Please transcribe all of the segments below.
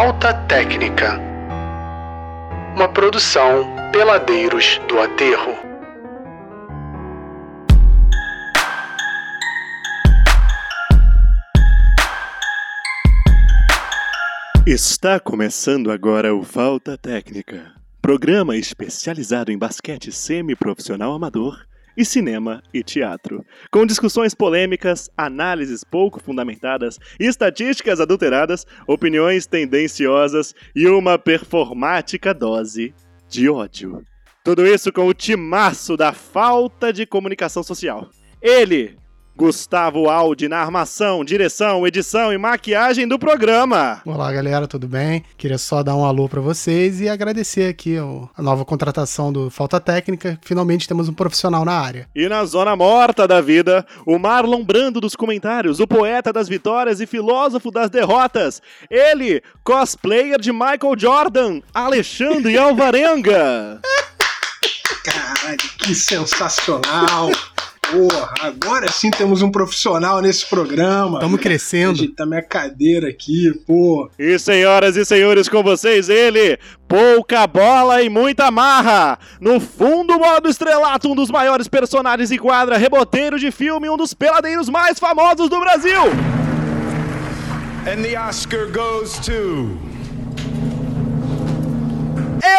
Falta Técnica. Uma produção Peladeiros do Aterro. Está começando agora o Falta Técnica, programa especializado em basquete semiprofissional amador e cinema e teatro, com discussões polêmicas, análises pouco fundamentadas, estatísticas adulteradas, opiniões tendenciosas e uma performática dose de ódio. Tudo isso com o timaço da falta de comunicação social. Ele, Gustavo Aldi na armação, direção, edição e maquiagem do programa. Olá, galera, tudo bem? Queria só dar um alô para vocês e agradecer aqui a nova contratação do Falta Técnica. Finalmente temos um profissional na área. E na zona morta da vida, o Marlon Brando dos comentários, o poeta das vitórias e filósofo das derrotas. Ele, cosplayer de Michael Jordan, Alexandre Alvarenga. Caralho, que sensacional! Porra, agora sim temos um profissional nesse programa. Estamos crescendo. Ajeitar minha cadeira aqui, pô. E senhoras e senhores, com vocês, ele, pouca bola e muita marra. No fundo, modo estrelato, um dos maiores personagens em quadra, reboteiro de filme, um dos peladeiros mais famosos do Brasil. And the Oscar goes to.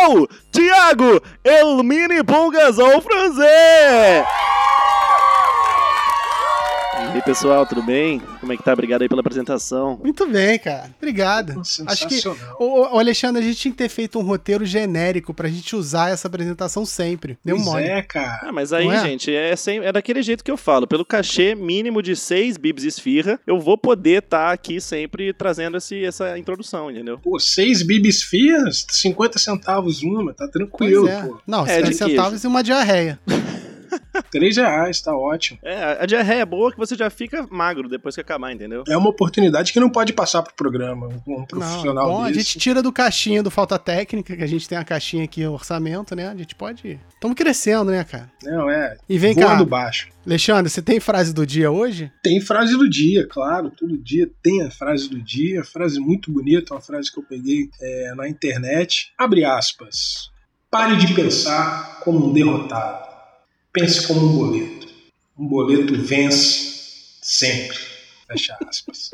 Eu, Thiago Elmini Pulgas ou Franzé. E aí, pessoal, tudo bem? Como é que tá? Obrigado aí pela apresentação. Muito bem, cara. Obrigado. Acho que, o, o, Alexandre, a gente tinha que ter feito um roteiro genérico pra gente usar essa apresentação sempre. Deu pois mole. é, cara. Ah, mas aí, é? gente, é, sem, é daquele jeito que eu falo. Pelo cachê mínimo de seis bibs esfirra, eu vou poder estar tá aqui sempre trazendo esse, essa introdução, entendeu? Pô, seis bibs esfirras? 50 centavos uma, tá tranquilo, é. pô. Não, 50 centavos e uma diarreia. 3 reais, tá ótimo. É, a diarreia é boa que você já fica magro depois que acabar, entendeu? É uma oportunidade que não pode passar pro programa, um profissional não, bom, desse. A gente tira do caixinha do Falta Técnica, que a gente tem a caixinha aqui, o orçamento, né? A gente pode... Estamos crescendo, né, cara? Não, é. E vem cá. baixo. Alexandre, você tem frase do dia hoje? Tem frase do dia, claro. Todo dia tem a frase do dia. Frase muito bonita, uma frase que eu peguei é, na internet. Abre aspas. Pare de pensar como um derrotado. Pense como um boleto. Um boleto vence sempre. Fecha aspas.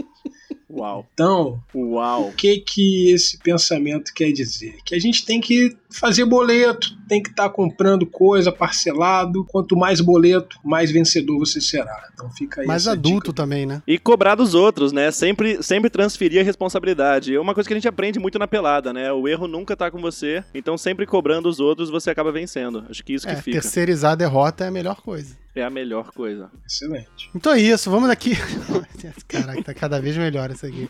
Uau. Então, Uau. o que que esse pensamento quer dizer? Que a gente tem que fazer boleto, tem que estar tá comprando coisa parcelado. Quanto mais boleto, mais vencedor você será. Então fica aí. Mais adulto dica. também, né? E cobrar dos outros, né? Sempre, sempre transferir a responsabilidade. É uma coisa que a gente aprende muito na pelada, né? O erro nunca tá com você, então sempre cobrando os outros você acaba vencendo. Acho que isso é, que fica. Terceirizar a derrota é a melhor coisa. É a melhor coisa. Excelente. Então é isso, vamos aqui. Caraca, tá cada vez melhor isso aqui.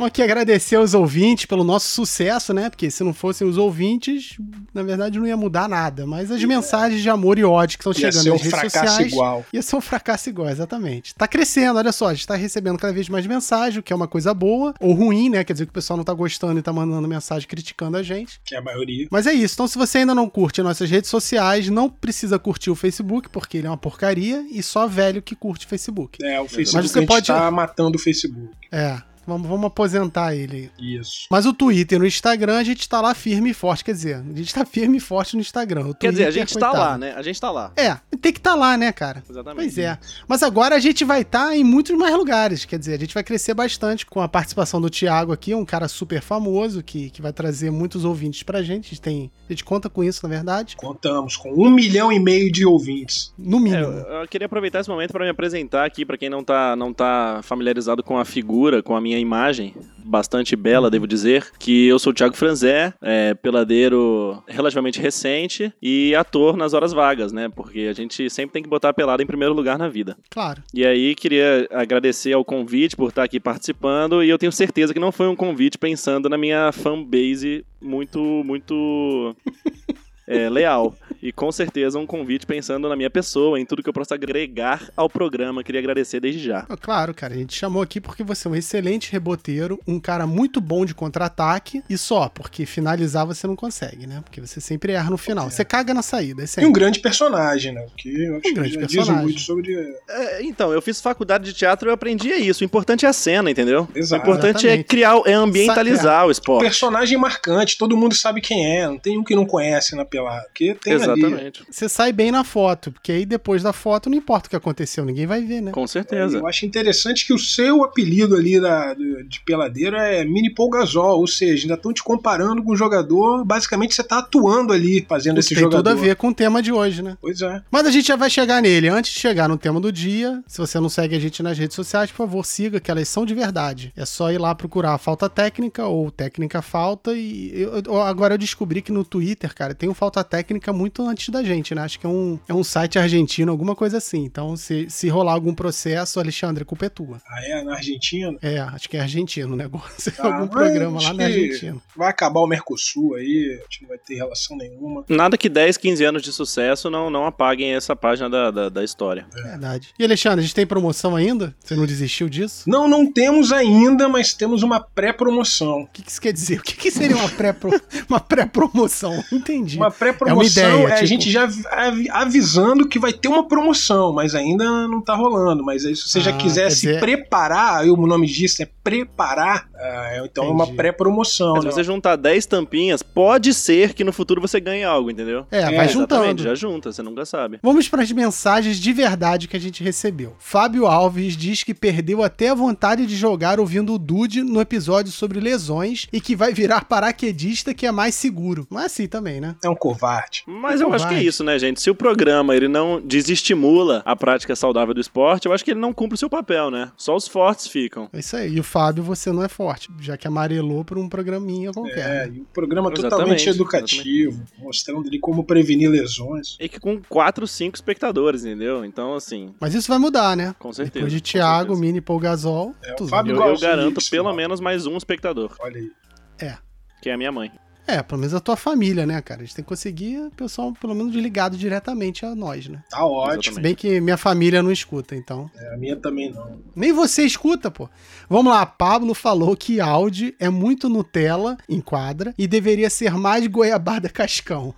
Vamos aqui agradecer aos ouvintes pelo nosso sucesso, né? Porque se não fossem os ouvintes, na verdade não ia mudar nada. Mas as mensagens de amor e ódio que estão chegando nas um redes fracasso sociais. igual. Ia ser um fracasso igual, exatamente. Tá crescendo, olha só, a gente tá recebendo cada vez mais mensagem, o que é uma coisa boa, ou ruim, né? Quer dizer que o pessoal não tá gostando e tá mandando mensagem criticando a gente. Que é a maioria. Mas é isso. Então, se você ainda não curte nossas redes sociais, não precisa curtir o Facebook, porque ele é uma porcaria, e só velho que curte Facebook. É, o Facebook Mas você pode- tá matando o Facebook. É. Vamos, vamos aposentar ele. Isso. Mas o Twitter e no Instagram, a gente tá lá firme e forte. Quer dizer, a gente tá firme e forte no Instagram. O Quer dizer, a Twitter, gente tá coitado. lá, né? A gente tá lá. É, tem que estar tá lá, né, cara? Exatamente. Pois é. Mas agora a gente vai estar em muitos mais lugares. Quer dizer, a gente vai crescer bastante com a participação do Thiago aqui, um cara super famoso que, que vai trazer muitos ouvintes pra gente. A gente, tem, a gente conta com isso, na verdade. Contamos com um milhão e meio de ouvintes. No É, mínimo. eu, eu queria aproveitar esse momento para me apresentar aqui, para quem não tá, não tá familiarizado com a figura, com a minha imagem, bastante bela, devo dizer, que eu sou o Thiago Franzé, é, peladeiro relativamente recente e ator nas horas vagas, né? Porque a gente sempre tem que botar a pelada em primeiro lugar na vida. Claro. E aí, queria agradecer ao convite por estar aqui participando. E eu tenho certeza que não foi um convite pensando na minha fanbase muito, muito é, leal. E com certeza um convite pensando na minha pessoa, em tudo que eu posso agregar ao programa. Queria agradecer desde já. Ah, Claro, cara, a gente chamou aqui porque você é um excelente reboteiro, um cara muito bom de contra-ataque e só, porque finalizar você não consegue, né? Porque você sempre erra no final. Você caga na saída, é E um grande personagem, né? Que eu acho Um grande que já diz muito sobre. É, então, eu fiz faculdade de teatro e eu aprendi isso. O importante é a cena, entendeu? Exato. O importante é Exatamente. criar, é ambientalizar o esporte. Personagem marcante, todo mundo sabe quem é, não tem um que não conhece na pelada. Porque tem ali. Exatamente. Você sai bem na foto, porque aí depois da foto não importa o que aconteceu, ninguém vai ver, né? Com certeza. Eu acho interessante que o seu apelido ali da, do- de peladeiro é Mini Paul Gasol, ou seja, ainda estão te comparando com o jogador. Basicamente, você tá atuando ali, fazendo esse Tem jogador. tudo a ver com o tema de hoje, né? Pois é. Mas a gente já vai chegar nele. Antes de chegar no tema do dia, se você não segue a gente nas redes sociais, por favor, siga, que elas são de verdade. É só ir lá procurar Falta Técnica ou Técnica Falta. E eu- agora eu descobri que no Twitter, cara, tem um Falta Técnica muito antes da gente, né? Acho que é um, é um site argentino, alguma coisa assim. Então, se, se rolar algum processo, Alexandre, a culpa é tua. Ah, é? Na Argentina? É, acho que é argentino o negócio. Ah, algum programa lá na Argentina. Vai acabar o Mercosul aí, a gente não vai ter relação nenhuma. Nada que 10, 15 anos de sucesso não, não apaguem essa página da, da, da história. Verdade. E Alexandre, a gente tem promoção ainda? Você não desistiu disso? Não, não temos ainda, mas temos uma pré-promoção. O que, que isso quer dizer? O que, que seria uma pré-pro- uma pré-promoção? Entendi. Uma pré-promoção É uma ideia, é a tipo- gente já avi- avisando que vai ter uma promoção, mas ainda não tá rolando. Mas aí, se você já Ah, quiser quer se dizer- preparar, aí o nome disso é preparar, ah, é- então é uma Entendi. pré-promoção. Mas né? se você juntar 10 tampinhas, pode ser que no futuro você ganhe algo, entendeu? É, vai É, juntando. Exatamente, já junta, você nunca sabe. Vamos para as mensagens de verdade que a gente recebeu. Fábio Alves diz que perdeu até a vontade de jogar ouvindo o Dude no episódio sobre lesões e que vai virar paraquedista que é mais seguro. Não é assim também, né? É um covarde. Mas É eu acho que é covarde. isso, né, gente? Se o programa ele não desestimula a prática saudável do esporte, eu acho que ele não cumpre o seu papel, né? Só os fortes ficam. É isso aí. E o Fábio, você não é forte, já que amarelou por um programinha É, qualquer. né? e o programa Exatamente, totalmente educativo, mostrando ali como prevenir lesões. E que com 4, 5 espectadores, entendeu? Então, assim, Mas isso vai mudar, né? com certeza. Depois de Thiago, certeza. Mini Paul Gasol, É, o tudo. Fábio Eu, eu garanto pelo mano. menos mais um espectador, Olha aí. que é a minha mãe. É, pelo menos a tua família, né, cara? A gente tem que conseguir o pessoal, pelo menos, ligado diretamente a nós, né? Tá ótimo. Exatamente. Se bem que minha família não escuta, então. É, a minha também não. Nem você escuta, pô. Vamos lá, Pablo falou que áudio é muito Nutella em quadra e deveria ser mais goiabada cascão.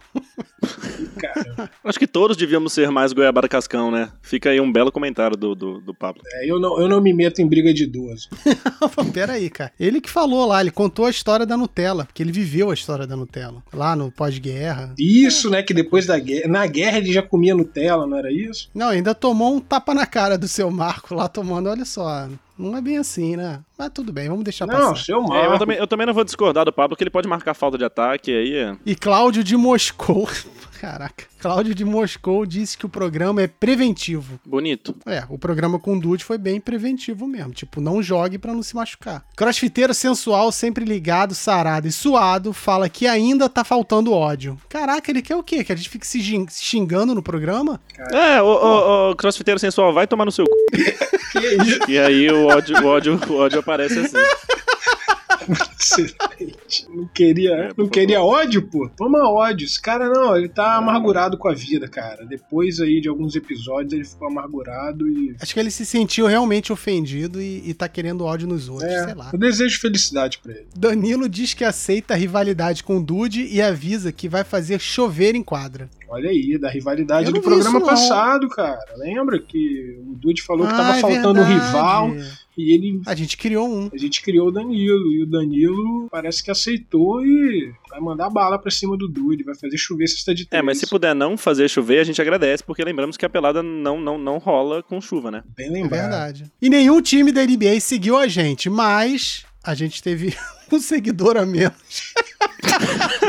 Cara, Acho que todos devíamos ser mais goiabada cascão, né? Fica aí um belo comentário do, do, do Pablo. é, eu, não, eu não me meto em briga de idoso. Pera aí, cara. Ele que falou lá, ele contou a história da Nutella, porque ele viveu a história da Nutella. Lá no pós-guerra. Isso, né? Que depois da guerra. Na guerra ele já comia Nutella, não era isso? Não, ainda tomou um tapa na cara do seu Marco lá tomando, olha só. Não é bem assim, né? Mas tudo bem, vamos deixar Não, passar. seu É, eu, também, eu também não vou discordar do Pablo, porque ele pode marcar falta de ataque aí. é- E Cláudio de Moscou. Caraca. Cláudio de Moscou disse que o programa é preventivo. Bonito. É, o programa com o Dude foi bem preventivo mesmo. Tipo, não jogue pra não se machucar. Crossfiteiro sensual, sempre ligado, sarado e suado, fala que ainda tá faltando ódio. Caraca, ele quer o quê? Que a gente fique se xingando no programa? É, o, o, o crossfiteiro sensual vai tomar no seu cu. E aí o ódio, o ódio, o ódio aparece assim. Não queria, não queria ódio, pô. Toma ódio. Esse cara não, ele tá amargurado com a vida, cara. Depois aí de alguns episódios ele ficou amargurado e. Acho que ele se sentiu realmente ofendido e, e tá querendo ódio nos outros, sei É, lá. eu desejo felicidade pra ele. Danilo diz que aceita a rivalidade com o Dude e avisa que vai fazer chover em quadra. Olha aí, da rivalidade do programa isso, passado, cara. Lembra que o Dude falou que tava Ah, é faltando um verdade. rival e ele. A gente criou um. A gente criou o Danilo e o Danilo parece que aceitou e vai mandar bala pra cima do Dude, vai fazer chover cesta de É, três. mas se puder não fazer chover, a gente agradece, porque lembramos que a pelada não, não, não rola com chuva, né? Bem É lembrado. verdade. E nenhum time da NBA seguiu a gente, mas a gente teve um seguidor a menos.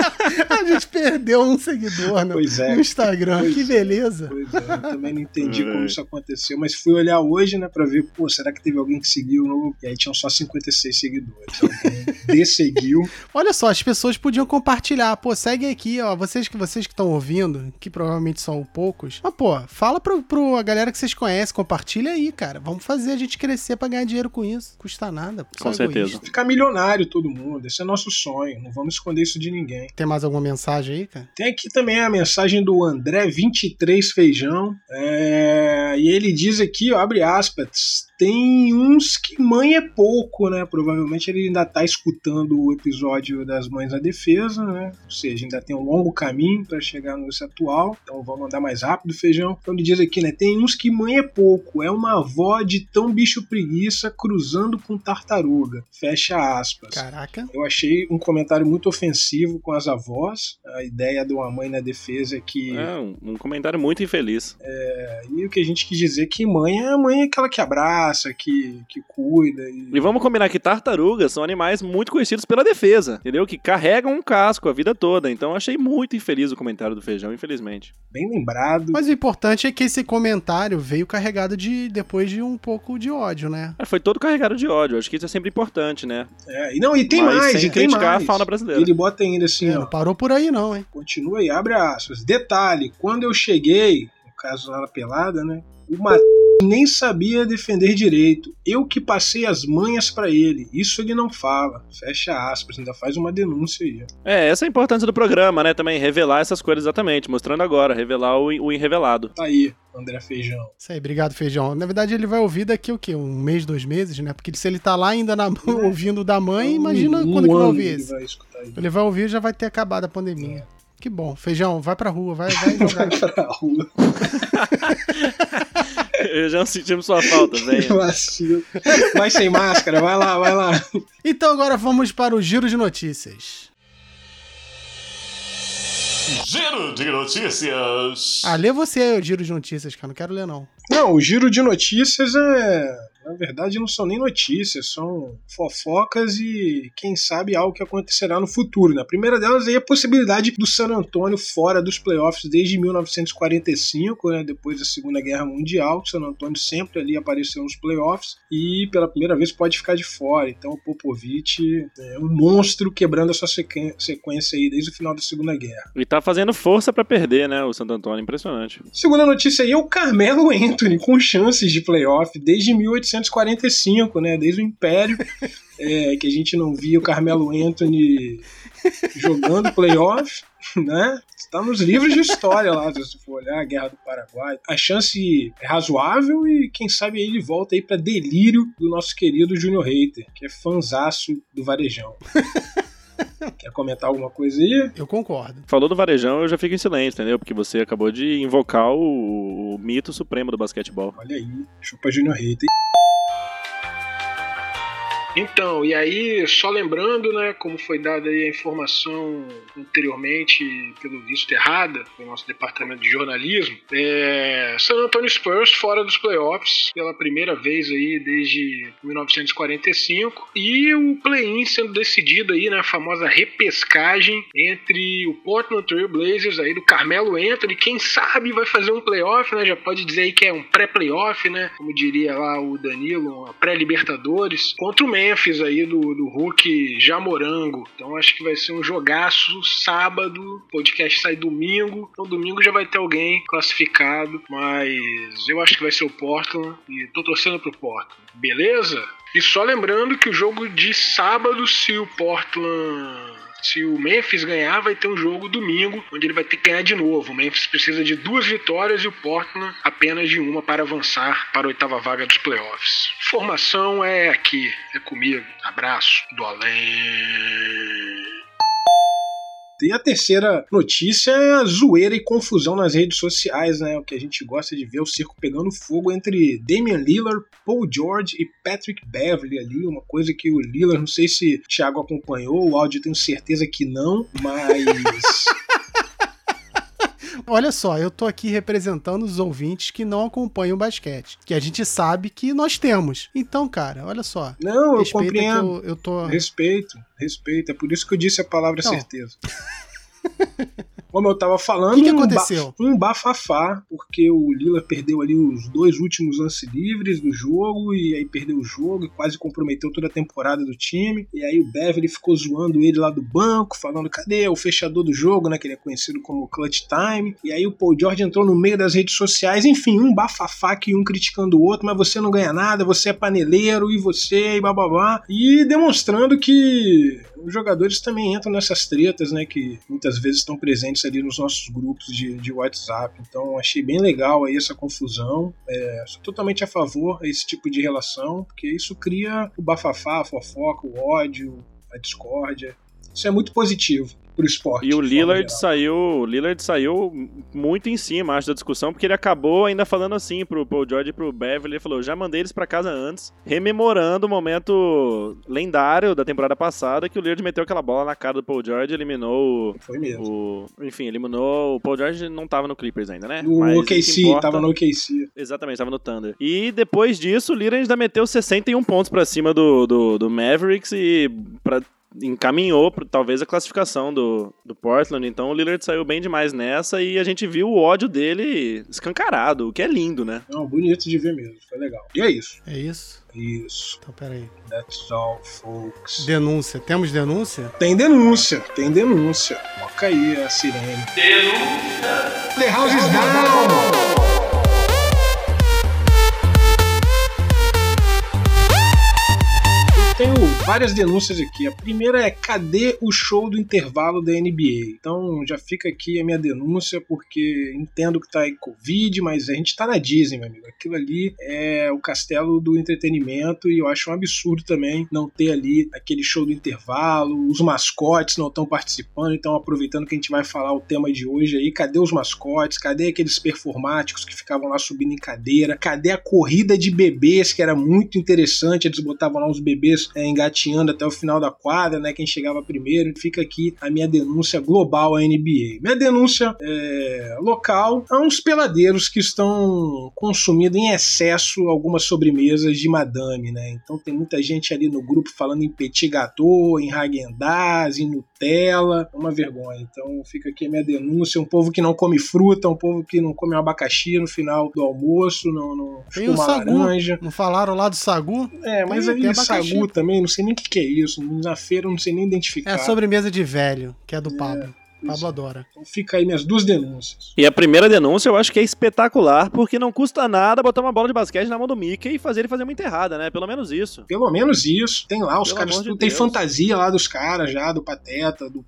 a gente perdeu um seguidor no, Pois é. no Instagram. Pois que é. beleza. Pois é, eu também não entendi É. como isso aconteceu, mas fui olhar hoje, né, pra ver, pô, será que teve alguém que seguiu? No... E aí tinham só 56 seguidores. Alguém desseguiu. Olha só, as pessoas podiam compartilhar. Pô, segue aqui, ó. Vocês que vocês que estão ouvindo, que provavelmente são poucos. Mas, pô, fala pro, pro a galera que vocês conhecem, compartilha aí, cara. Vamos fazer a gente crescer pra ganhar dinheiro com isso. Custa nada. Com egoísta. certeza. Ficar milionário todo mundo, esse é nosso sonho. Não vamos esconder isso de ninguém. Tem mais alguma mensagem aí, cara? Tem aqui também a mensagem do André23 Feijão. É, e ele diz aqui, ó, abre aspas, tem uns que mãe é pouco, né? Provavelmente ele ainda tá escutando o episódio das Mães da Defesa, né? Ou seja, ainda tem um longo caminho para chegar no atual. Então vamos andar mais rápido, feijão. Então ele diz aqui, né? Tem uns que mãe é pouco, é uma avó de tão bicho preguiça cruzando com tartaruga. Fecha aspas. Caraca. Eu achei um comentário muito ofensivo com as avós. A ideia de uma mãe na defesa é que. É, um, um comentário muito infeliz. É, e o que a gente quis dizer é que mãe é a mãe é aquela que abraça, que, que cuida. E... E vamos combinar que tartarugas são animais muito conhecidos pela defesa, entendeu? Que carregam um casco a vida toda. Então achei muito infeliz o comentário do feijão, infelizmente. Bem lembrado. Mas o importante é que esse comentário veio carregado de depois de um pouco de ódio, né? Ah, Foi todo carregado de ódio. Acho que isso é sempre importante, né? É, e não, e tem Mas mais, sem e tem criticar mais. a fauna brasileira. Ele bota ainda assim, É, ó. não parou por aí não, hein? Continua aí, abre aspas. Detalhe, quando eu cheguei, no caso lá na pelada, né? O Matheus nem sabia defender direito. Eu que passei as manhas pra ele. Isso ele não fala. Fecha aspas, ainda faz uma denúncia aí. É, essa é a importância do programa, né? Também revelar essas coisas exatamente, mostrando agora, revelar o, o irrevelado. Tá aí, André Feijão. Isso aí, obrigado, Feijão. Na verdade, ele vai ouvir daqui o quê? Um mês, dois meses, né? Porque se ele tá lá ainda na- ouvindo da mãe, imagina Um quando que vai ouvir ele esse. vai. Ele vai ouvir e já vai ter acabado a pandemia. Que bom. Feijão, vai pra rua, vai, vai jogar. Pra rua. Eu já sentimos sua falta, velho. Vai sem máscara, vai lá, vai lá. então agora vamos para o giro de notícias. Giro de notícias. Ah, lê você aí o giro de notícias, cara. Não quero ler, não. Não, o giro de notícias é. Na verdade, não são nem notícias, são fofocas e, quem sabe, algo que acontecerá no futuro. Né? A primeira delas é a possibilidade do San Antonio fora dos playoffs desde 1945, né? depois da Segunda Guerra Mundial. O San Antonio sempre ali apareceu nos playoffs e, pela primeira vez, pode ficar de fora. Então, o Popovich é um monstro quebrando a sua sequência aí desde o final da Segunda Guerra. E tá fazendo força pra perder, né? O Santo Antônio, impressionante. Segunda notícia aí é o Carmelo Anthony, com chances de playoff desde 1845, né? Desde o Império, é, que a gente não via o Carmelo Anthony jogando playoff, né? Está nos livros de história lá, se você for olhar a Guerra do Paraguai. A chance é razoável e quem sabe aí ele volta aí para delírio do nosso querido Júnior Reiter, que é fanzaço do Varejão. Quer comentar alguma coisa aí? Eu concordo. Falou do Varejão, eu já fico em silêncio, entendeu? Porque você acabou de invocar o, o mito supremo do basquetebol. Olha aí, chupa Junior Hater. Então, e aí, só lembrando, né, como foi dada a informação anteriormente, pelo visto errada, do nosso departamento de jornalismo, é, San Antonio Spurs fora dos playoffs pela primeira vez aí desde 1945 e o play-in sendo decidido aí, né, a famosa repescagem entre o Portland Trail Blazers aí do Carmelo Anthony, quem sabe vai fazer um playoff, né, já pode dizer aí que é um pré-playoff, né, como diria lá o Danilo, uma pré-libertadores, contra o Memphis aí do, do Hulk Jamorango. Então acho que vai ser um jogaço sábado, o podcast sai domingo, então domingo já vai ter alguém classificado, mas eu acho que vai ser o Portland e tô torcendo pro Portland. Beleza? E só lembrando que o jogo de sábado, se o Portland se o Memphis ganhar, vai ter um jogo domingo, onde ele vai ter que ganhar de novo. O Memphis precisa de duas vitórias e o Portland apenas de uma para avançar para a oitava vaga dos playoffs. Formação é aqui, é comigo. Abraço do além. E a terceira notícia é a zoeira e confusão nas redes sociais, né? O que a gente gosta de ver, o circo pegando fogo entre Damian Lillard, Paul George e Patrick Beverly ali, uma coisa que o Lillard, não sei se o Thiago acompanhou, o áudio tenho certeza que não, mas Olha só, eu tô aqui representando os ouvintes que não acompanham o basquete, que a gente sabe que nós temos. Então, cara, olha só. não, eu compreendo. eu, eu tô. Respeito, respeito, é por isso que eu disse a palavra Não. certeza. como eu tava falando, que que um ba- aconteceu? Um, bafafá, porque o Lila perdeu ali os dois últimos lances livres do jogo, e aí perdeu o jogo e quase comprometeu toda a temporada do time. E aí o Beverly ficou zoando ele lá do banco, falando: cadê o fechador do jogo, né? Que ele é conhecido como Clutch Time. E aí o Paul George entrou no meio das redes sociais, enfim, um bafafá que um criticando o outro, mas você não ganha nada, você é paneleiro e você e bababá. E demonstrando que os jogadores também entram nessas tretas, né? Que muitas vezes estão presentes ali nos nossos grupos de, de WhatsApp. Então achei bem legal aí essa confusão. É, sou totalmente a favor desse tipo de relação, porque isso cria o bafafá, a fofoca, o ódio, a discórdia. Isso é muito positivo pro esporte. E o Lillard saiu, o Lillard saiu muito em cima, acho, da discussão, porque ele acabou ainda falando assim pro Paul George e pro Beverly, ele falou, já mandei eles pra casa antes, rememorando o momento lendário da temporada passada, que o Lillard meteu aquela bola na cara do Paul George eliminou Foi mesmo. o... Enfim, eliminou... O Paul George não tava no Clippers ainda, né? No Mas OKC, importa- tava no OKC. Exatamente, tava no Thunder. E depois disso, o Lillard ainda meteu 61 pontos pra cima do, do, do Mavericks e pra, encaminhou pra, talvez a classificação do, do Portland. Então o Lillard saiu bem demais nessa e a gente viu o ódio dele escancarado, o que é lindo, né? Não, bonito de ver mesmo. Foi legal. E é isso. É isso? Isso. Então, peraí. That's all, folks. Denúncia. Temos denúncia? Tem denúncia, tem denúncia. Toca aí a sirene. Denúncia! The house is down! Tenho várias denúncias aqui. A primeira é cadê o show do intervalo da NBA? Então já fica aqui a minha denúncia, porque entendo que tá aí Covid, mas a gente tá na Disney, meu amigo. Aquilo ali é o castelo do entretenimento e eu acho um absurdo também não ter ali aquele show do intervalo, os mascotes não estão participando, então aproveitando que a gente vai falar o tema de hoje aí, cadê os mascotes? Cadê aqueles performáticos que ficavam lá subindo em cadeira? Cadê a corrida de bebês que era muito interessante? Eles botavam lá os bebês é, engateando até o final da quadra, né? Quem chegava primeiro. Fica aqui a minha denúncia global à NBA. Minha denúncia é, local a uns peladeiros que estão consumindo em excesso algumas sobremesas de madame, né? Então tem muita gente ali no grupo falando em petit gâteau, em Häagen-Dazs, em Nutella. É uma vergonha. Então fica aqui a minha denúncia. Um povo que não come fruta, um povo que não come abacaxi no final do almoço, não, não Tem o Sagu. laranja. Não falaram lá do Sagu? É, mas Tem- aí tem abacaxi. Sagu também, não sei nem o que, que é isso. Na feira eu não sei nem identificar. É a sobremesa de velho, que é do Pablo. Pablo adora. Então fica aí minhas duas denúncias. E a primeira denúncia eu acho que é espetacular, porque não custa nada botar uma bola de basquete na mão do Mickey e fazer ele fazer uma enterrada, né? Pelo menos isso. Pelo menos isso. Tem lá, os Pelo caras de tudo- tem Deus. fantasia lá dos caras já, do Pateta, do.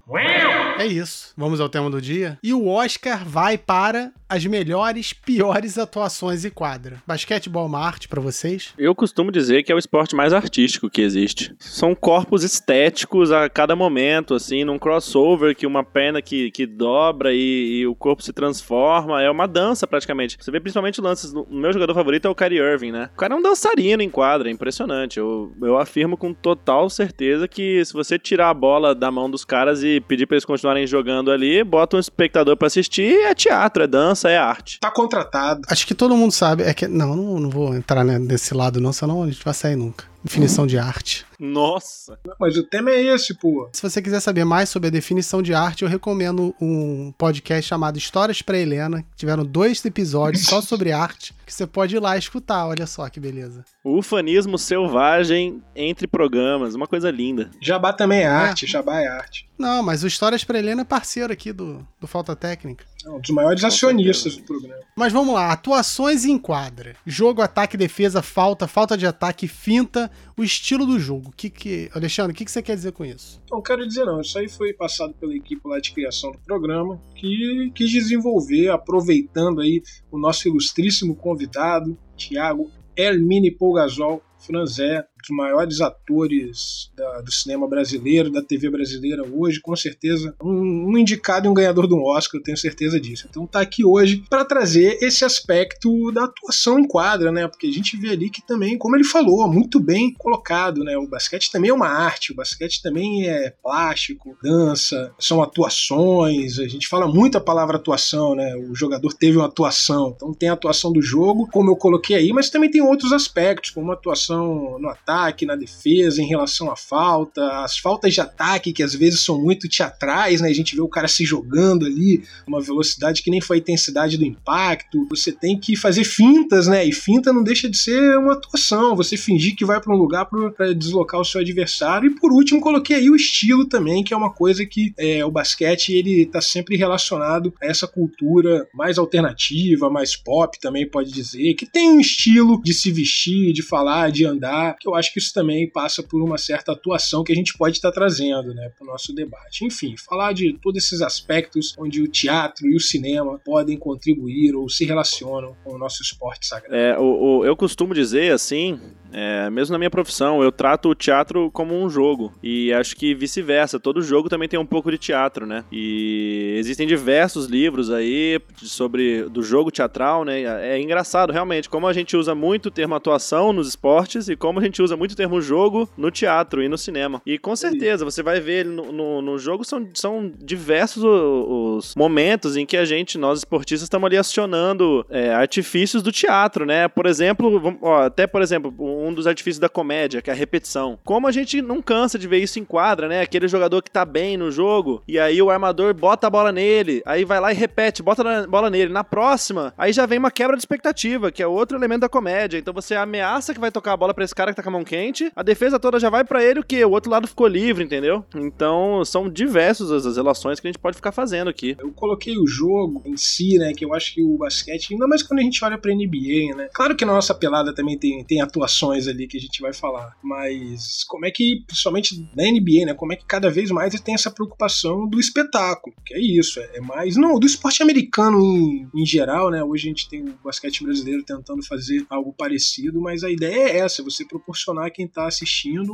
É isso. Vamos ao tema do dia. E o Oscar vai para as melhores, piores atuações em quadra. Basquetebol é uma arte pra vocês? Eu costumo dizer que é o esporte mais artístico que existe. São corpos estéticos a cada momento, assim, num crossover que uma perna que, que dobra e, e o corpo se transforma. É uma dança, praticamente. Você vê principalmente lances. O meu jogador favorito é o Kyrie Irving, né? O cara é um dançarino em quadra, é impressionante. Eu, eu afirmo com total certeza que se você tirar a bola da mão dos caras e pedir pra eles continuarem jogando ali, bota um espectador pra assistir, é teatro, é dança, é arte. Tá contratado. Acho que todo mundo sabe. É que, não, não, não vou entrar né, nesse lado, não, senão a gente vai sair nunca. Definição de arte. Nossa! Mas o tema é esse, pô. Se você quiser saber mais sobre a definição de arte, eu recomendo um podcast chamado Histórias para Helena. Tiveram dois episódios só sobre arte, que você pode ir lá escutar. Olha só que beleza. O ufanismo selvagem entre programas, uma coisa linda. Jabá também é arte, Jabá é arte. Não, mas o Histórias para Helena é parceiro aqui do, do Falta Técnica. É um dos maiores acionistas do programa. Mas vamos lá, atuações em quadra. Jogo, ataque, defesa, falta, falta de ataque, finta, o estilo do jogo. Que que, Alexandre, o que, que você quer dizer com isso? Não quero dizer não, isso aí foi passado pela equipe lá de criação do programa, que quis desenvolver, aproveitando aí o nosso ilustríssimo convidado, Tiago Hermine Polgazol Franzé, dos maiores atores da- do cinema brasileiro, da TV brasileira hoje, com certeza um, um indicado e um ganhador de um Oscar, eu tenho certeza disso. Então tá aqui hoje para trazer esse aspecto da atuação em quadra, né? Porque a gente vê ali que também, como ele falou, muito bem colocado, né? O basquete também é uma arte, o basquete também é plástico, dança, são atuações, a gente fala muito a palavra atuação, né? O jogador teve uma atuação, então tem a atuação do jogo, como eu coloquei aí, mas também tem outros aspectos, como a atuação no ataque ataque, na defesa, em relação à falta, as faltas de ataque que às vezes são muito teatrais, né? A gente vê o cara se jogando ali, uma velocidade que nem foi a intensidade do impacto. Você tem que fazer fintas, né? E finta não deixa de ser uma atuação, você fingir que vai para um lugar para deslocar o seu adversário. E por último, coloquei aí o estilo também, que é uma coisa que é, o basquete ele tá sempre relacionado a essa cultura mais alternativa, mais pop também pode dizer, que tem um estilo de se vestir, de falar, de andar, que eu acho que isso também passa por uma certa atuação que a gente pode estar trazendo, né, para o nosso debate. Enfim, falar de todos esses aspectos onde o teatro e o cinema podem contribuir ou se relacionam com o nosso esporte sagrado. É, o, o eu costumo dizer assim, é, mesmo na minha profissão, eu trato o teatro como um jogo. E acho que vice-versa. Todo jogo também tem um pouco de teatro, né? E existem diversos livros aí sobre do jogo teatral, né? É engraçado, realmente, como a gente usa muito o termo atuação nos esportes e como a gente usa muito o termo jogo no teatro e no cinema. E com certeza, você vai ver no, no, no jogo são, são diversos os, os, momentos em que a gente, nós esportistas, estamos ali acionando é, artifícios do teatro, né? Por exemplo, ó, até por exemplo, um um dos artifícios da comédia, que é a repetição. Como a gente não cansa de ver isso em quadra, né? Aquele jogador que tá bem no jogo, e aí o armador bota a bola nele, aí vai lá e repete, bota a bola nele. Na próxima, aí já vem uma quebra de expectativa, que é outro elemento da comédia. Então você ameaça que vai tocar a bola pra esse cara que tá com a mão quente, a defesa toda já vai para ele o que? O outro lado ficou livre, entendeu? Então são diversas as relações que a gente pode ficar fazendo aqui. Eu coloquei o jogo em si, né? Que eu acho que o basquete, ainda mais quando a gente olha pra NBA, né? Claro que na nossa pelada também tem, tem atuações ali que a gente vai falar. Mas como é que, principalmente na NBA, né? Como é que cada vez mais tem essa preocupação do espetáculo? Que é isso, é mais. Não, do esporte americano em, em geral, né? Hoje a gente tem o basquete brasileiro tentando fazer algo parecido, mas a ideia é essa: você proporcionar a quem tá assistindo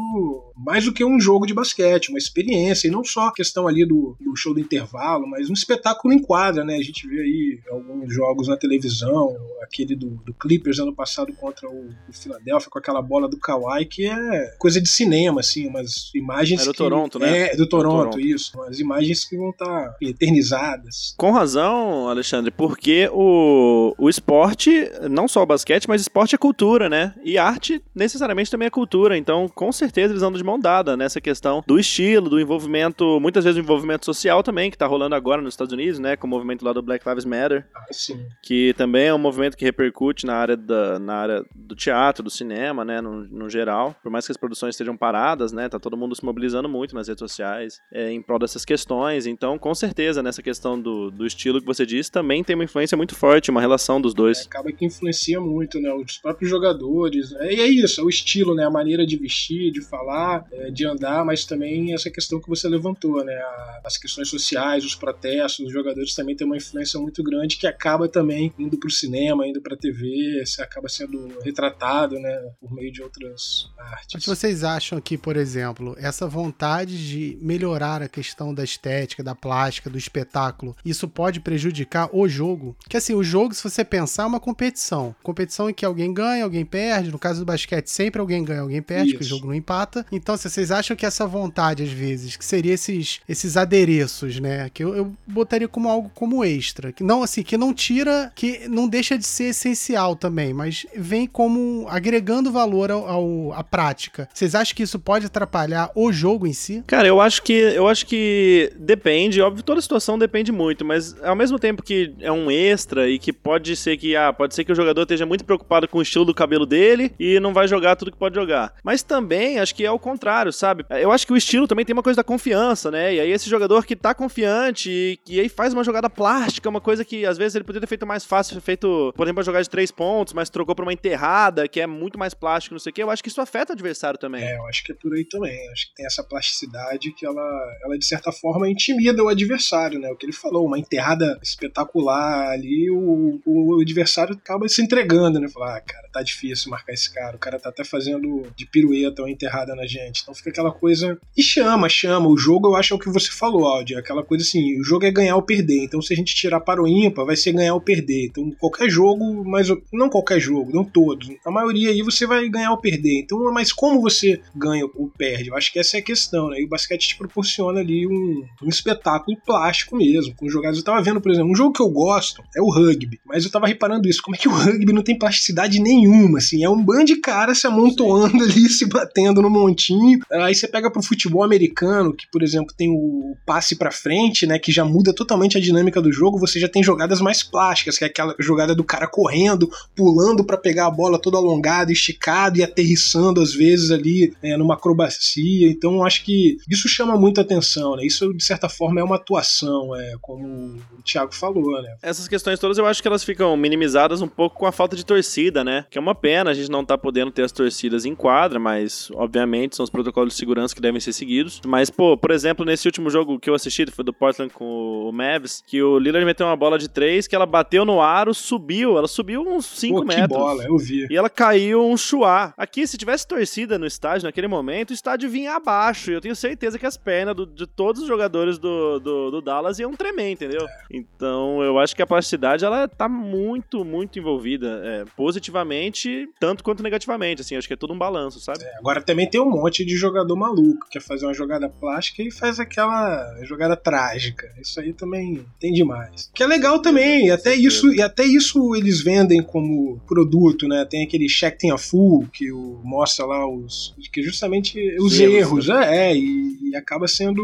mais do que um jogo de basquete, uma experiência, e não só a questão ali do, do show do intervalo, mas um espetáculo em quadra, né? A gente vê aí alguns jogos na televisão, aquele do, do Clippers ano passado contra o, o Philadelphia com aquela bola do Kawhi que é coisa de cinema, assim, umas imagens. É do que, Toronto, né? É, do Toronto, Toronto, isso. Umas imagens que vão estar tá eternizadas. Com razão, Alexandre, porque o, o esporte, não só o basquete, mas esporte é cultura, né? E arte necessariamente também é cultura. Então, com certeza, eles andam de mão dada nessa questão do estilo, do envolvimento, muitas vezes o envolvimento social também, que tá rolando agora nos Estados Unidos, né? Com o movimento lá do Black Lives Matter. Ah, sim. Que também é um movimento que repercute na área, da, na área do teatro, do cinema, cinema, né, no, no, geral. Por mais que as produções estejam paradas, né, tá todo mundo se mobilizando muito nas redes sociais é, em prol dessas questões. Então, com certeza, nessa questão do, do estilo que você disse, também tem uma influência muito forte, uma relação dos dois. É, acaba que influencia muito, né, os próprios jogadores. É, e é isso, é o estilo, né, a maneira de vestir, de falar, é, de andar, mas também essa questão que você levantou, né, as questões sociais, os protestos, os jogadores também têm uma influência muito grande que acaba também indo para o cinema, indo para a TV, acaba sendo retratado, né, por meio de outras artes. Mas vocês acham que, por exemplo, essa vontade de melhorar a questão da estética, da plástica, do espetáculo, isso pode prejudicar o jogo? Que assim, o jogo, se você pensar, é uma competição. Competição em que alguém ganha, alguém perde. No caso do basquete, sempre alguém ganha, alguém perde, isso. porque o jogo não empata. Então, se vocês acham que essa vontade, às vezes, que seria esses, esses adereços, né? Que eu, eu botaria como algo como extra. Que não, assim, que não tira, que não deixa de ser essencial também, mas vem como agregando valor valor ao, ao, à prática. Vocês acham que isso pode atrapalhar o jogo em si? Cara, eu acho que eu acho que depende, óbvio, toda situação depende muito, mas ao mesmo tempo que é um extra e que pode ser que ah, pode ser que o jogador esteja muito preocupado com o estilo do cabelo dele e não vai jogar tudo que pode jogar. Mas também acho que é o contrário, sabe? Eu acho que o estilo também tem uma coisa da confiança, né? E aí esse jogador que tá confiante e, e aí faz uma jogada plástica, uma coisa que às vezes ele poderia ter feito mais fácil, feito, por exemplo, jogar de três pontos, mas trocou pra uma enterrada, que é muito mais plástico, não sei o que, eu acho que isso afeta o adversário também. É, eu acho que é por aí também. Eu acho que tem essa plasticidade que ela, ela de certa forma, intimida o adversário, né? O que ele falou, uma enterrada espetacular ali, o, o adversário acaba se entregando, né? Falar, ah, cara, tá difícil marcar esse cara, o cara tá até fazendo de pirueta uma enterrada na gente. Então fica aquela coisa. E chama, chama. O jogo, eu acho, é o que você falou, Aldi. Aquela coisa assim, o jogo é ganhar ou perder. Então se a gente tirar para o ímpar, vai ser ganhar ou perder. Então qualquer jogo, mas não qualquer jogo, não todos. A maioria aí você vai ganhar ou perder. Então, mas como você ganha ou perde? Eu acho que essa é a questão, né? E o basquete te proporciona ali um, um espetáculo plástico mesmo, com jogadas. Eu tava vendo, por exemplo, um jogo que eu gosto é o rugby, mas eu tava reparando isso, como é que o rugby não tem plasticidade nenhuma, assim, é um bando de cara se amontoando ali, se batendo no montinho. Aí você pega pro futebol americano, que, por exemplo, tem o passe para frente, né, que já muda totalmente a dinâmica do jogo, você já tem jogadas mais plásticas, que é aquela jogada do cara correndo, pulando para pegar a bola toda alongada, esticado e aterrissando às vezes ali é, numa acrobacia. Então acho que isso chama muita atenção, né? Isso de certa forma é uma atuação, é como o Thiago falou, né? Essas questões todas eu acho que elas ficam minimizadas um pouco com a falta de torcida, né? Que é uma pena a gente não tá podendo ter as torcidas em quadra, mas obviamente são os protocolos de segurança que devem ser seguidos. Mas, pô, por exemplo, nesse último jogo que eu assisti, foi do Portland com o Mavs, que o Lillard meteu uma bola de três que ela bateu no aro, subiu, ela subiu uns 5 metros. Que bola, eu vi. E ela caiu um chuá. Aqui, se tivesse torcida no estádio naquele momento, o estádio vinha abaixo. E eu tenho certeza que as pernas do, de todos os jogadores do, do, do, Dallas iam tremer, entendeu? Então, eu acho que a plasticidade, ela tá muito, muito envolvida. É, positivamente, tanto quanto negativamente. Assim, acho que é tudo um balanço, sabe? É, agora também tem um monte de jogador maluco, que quer fazer uma jogada plástica e faz aquela jogada trágica. Isso aí também tem demais. Que é legal também, e até isso, e até isso eles vendem como produto, né? Tem aquele check tem a full que o, mostra lá os que justamente os erros, é, é e, e, acaba sendo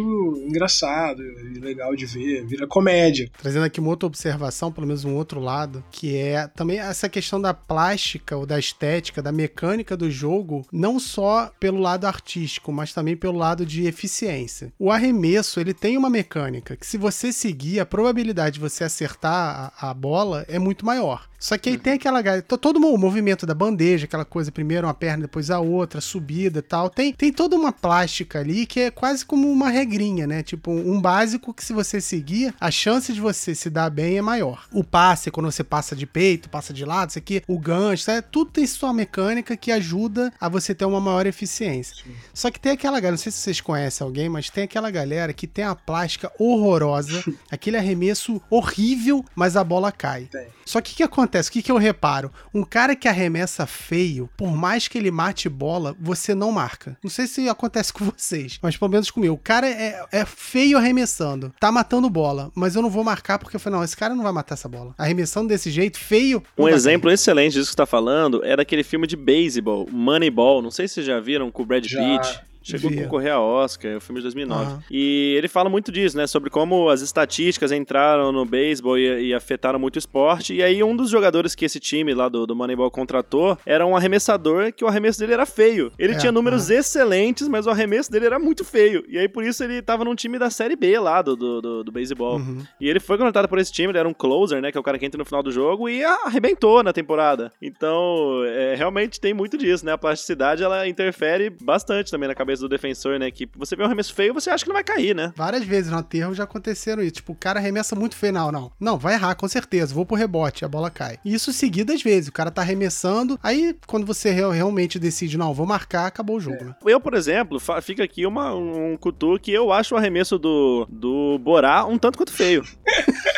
engraçado e legal de ver, vira comédia. Trazendo aqui uma outra observação, pelo menos um outro lado, que é também essa questão da plástica ou da estética, da mecânica do jogo, não só pelo lado artístico, mas também pelo lado de eficiência. O arremesso, ele tem uma mecânica que se você seguir, a probabilidade de você acertar a, a bola é muito maior. Só que aí uhum. tem aquela. Todo o movimento da bandeja, aquela coisa, primeiro uma perna, depois a outra, subida e tal. Tem, tem toda uma plástica ali que é quase como uma regrinha, né? Tipo, um básico que se você seguir, a chance de você se dar bem é maior. O passe, quando você passa de peito, passa de lado, isso aqui, o gancho, é, tudo tem sua mecânica que ajuda a você ter uma maior eficiência. Sim. Só que tem aquela galera, não sei se vocês conhecem alguém, mas tem aquela galera que tem a plástica horrorosa, aquele arremesso horrível, mas a bola cai. Tem. Só que o que acontece? O que, que eu reparo? Um cara que arremessa feio, por mais que ele mate bola, você não marca. Não sei se acontece com vocês, mas pelo menos comigo. O cara é, é feio arremessando, tá matando bola, mas eu não vou marcar porque eu falei, não, esse cara não vai matar essa bola. Arremessando desse jeito, feio. Um exemplo excelente disso que você tá falando é daquele filme de beisebol, Moneyball. Não sei se vocês já viram com o Brad Pitt. Chegou Via. a concorrer a Oscar, é o filme de 2009. Uhum. E ele fala muito disso, né? Sobre como as estatísticas entraram no beisebol e, e, afetaram muito o esporte. E aí, um dos jogadores que esse time lá do, do Moneyball contratou era um arremessador que o arremesso dele era feio. Ele é, tinha números excelentes, mas o arremesso dele era muito feio. E aí, por isso, ele tava num time da Série B lá do, do, do, do beisebol. Uhum. E ele foi contratado por esse time, ele era um closer, né? Que é o cara que entra no final do jogo e arrebentou na temporada. Então, é, realmente tem muito disso, né? A plasticidade, ela interfere bastante também na cabeça do defensor, né? Que você vê um arremesso feio, você acha que não vai cair, né? Várias vezes no aterro já aconteceram isso. Tipo, o cara arremessa muito feio. Não, não. Não, vai errar, com certeza. Vou pro rebote, a bola cai. E isso seguidas vezes. O cara tá arremessando. Aí, quando você realmente decide, não, vou marcar, acabou o jogo, é. né? Eu, por exemplo, fica aqui uma, um cutu que eu acho o arremesso do, do Borá um tanto quanto feio.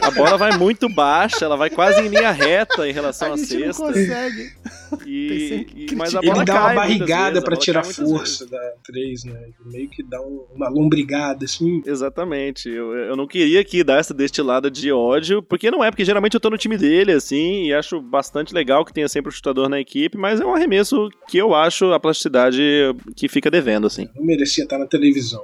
A bola vai muito baixa, ela vai quase em linha reta em relação a à cesta. Não consegue. E, e, mas a bola Ele dá uma barrigada para tirar força da 3, né? Meio que dá um, uma lombrigada, assim. Exatamente. Eu, eu não queria aqui dar essa destilada de ódio, porque não é, porque geralmente eu tô no time dele, assim, e acho bastante legal que tenha sempre o chutador na equipe, mas é um arremesso que eu acho a plasticidade que fica devendo, assim. Não merecia estar na televisão.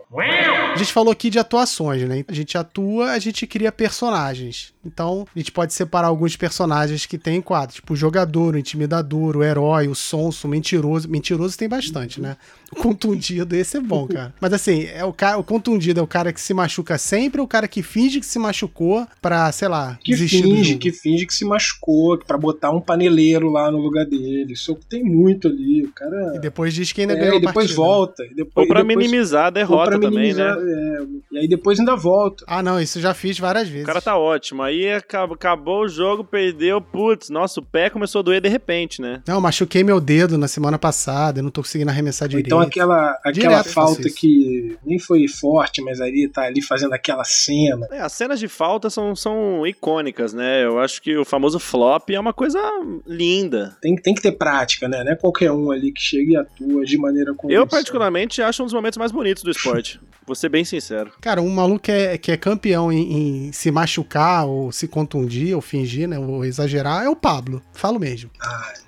A gente falou aqui de atuações, né? A gente atua, a gente cria personagens. Então, a gente pode separar alguns personagens que tem em quadro, tipo o jogador, o intimidador, o herói, o sonso, o mentiroso. Mentiroso tem bastante, né? O contundido, esse é bom, cara. Mas assim, é o, cara, o contundido é o cara que se machuca sempre ou o cara que finge que se machucou pra, sei lá, que desistir finge, Que finge que se machucou, pra botar um paneleiro lá no lugar dele. Isso tem muito ali. O cara... E depois diz que ainda é, ganhou e depois partida, volta. E depois, ou pra depois, minimizar a derrota minimizar, também, né? É, e aí depois ainda volta. Ah, não, isso já fiz várias vezes. O cara tá ótimo. aí acabou, acabou o jogo, perdeu, putz, nossa, o pé começou a doer de repente, né? Não, machuquei meu dedo na semana passada, eu não tô conseguindo arremessar direito. Então aquela, aquela Direto falta que nem foi forte, mas ali tá ali fazendo aquela cena. É, as cenas de falta são, são icônicas, né? Eu acho que o famoso flop é uma coisa linda. Tem, tem que ter prática, né? Não é qualquer um ali que chega e atua de maneira convincente. Eu, particularmente, acho um dos momentos mais bonitos do esporte. Vou ser bem sincero. Cara, um maluco que é, que é campeão em, em se machucar ou se contundir ou fingir, né? Ou exagerar, é o Pablo. Falo mesmo.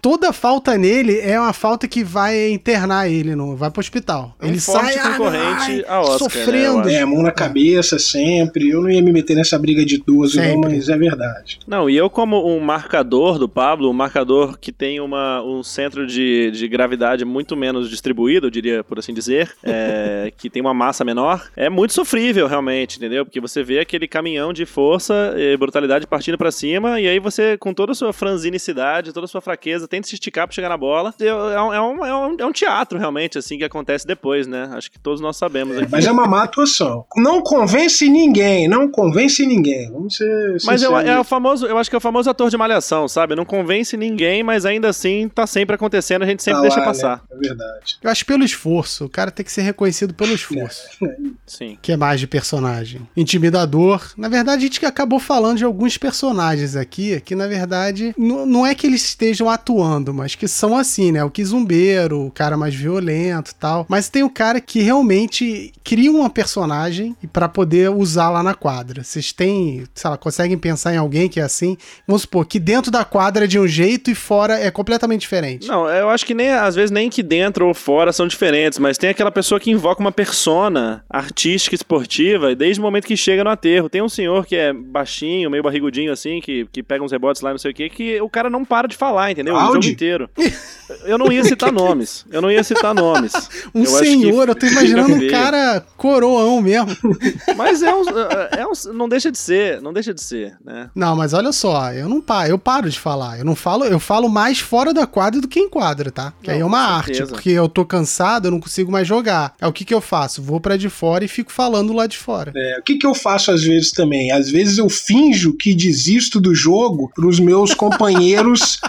Toda falta nele é uma falta que vai internar ele, no, vai pro hospital. É um ele sai ah, concorrente ai, a Oscar, sofrendo. né, é, mão na cabeça sempre. Eu não ia me meter nessa briga de duas, não, mas é verdade. Não, e eu como um marcador do Pablo, um marcador que tem uma, um centro de, de gravidade muito menos distribuído, eu diria, por assim dizer, é, que tem uma massa menor, é muito sofrível realmente, entendeu? Porque você vê aquele caminhão de força e brutalidade partindo pra cima, e aí você, com toda a sua franzinicidade, toda a sua fraqueza, tenta se esticar pra chegar na bola. É um, é um, é um, é um teatro, realmente, assim, que acontece depois, né? Acho que todos nós sabemos aqui. Mas é uma má atuação. Não convence ninguém, não convence ninguém. Vamos ser Mas eu, sinceros. é o famoso, eu acho que é o famoso ator de malhação, sabe? Não convence ninguém, mas ainda assim tá sempre acontecendo, a gente sempre Tá deixa lá, passar. né? É verdade. Eu acho pelo esforço. O cara tem que ser reconhecido pelo esforço. Sim. que é mais de personagem. Intimidador. Na verdade, a gente acabou falando de alguns personagens aqui, que na verdade não é que eles estejam atuando, mas que são assim, né? O Kizumbeiro, o cara mais violento tal. Mas tem o cara que realmente cria uma personagem para poder usar lá na quadra. Vocês têm, sei lá, conseguem pensar em alguém que é assim? Vamos supor que dentro da quadra é de um jeito e fora é completamente diferente. Não, eu acho que nem, às vezes nem que dentro ou fora são diferentes, mas tem aquela pessoa que invoca uma persona artística, esportiva, desde o momento que chega no aterro. Tem um senhor que é baixinho, meio barrigudinho assim, que, que pega uns rebotes lá, não sei o que, que o cara não para de falar, entendeu? O jogo Audi? inteiro. Eu não ia citar nomes. Eu não ia citar nomes. Um Eu acho que senhor, eu tô imaginando um cara coroão mesmo. Mas é um, é um- Não deixa de ser, não deixa de ser, né? Não, mas olha só, eu não paro, eu paro de falar. Eu não falo, eu falo mais fora da quadra do que em quadra, tá? Que Não, aí é uma arte, certeza. porque eu tô cansado, eu não consigo mais jogar. É o que que eu faço? Vou pra de fora e fico falando lá de fora. É, o que, que eu faço às vezes também? Às vezes eu finjo que desisto do jogo para os meus companheiros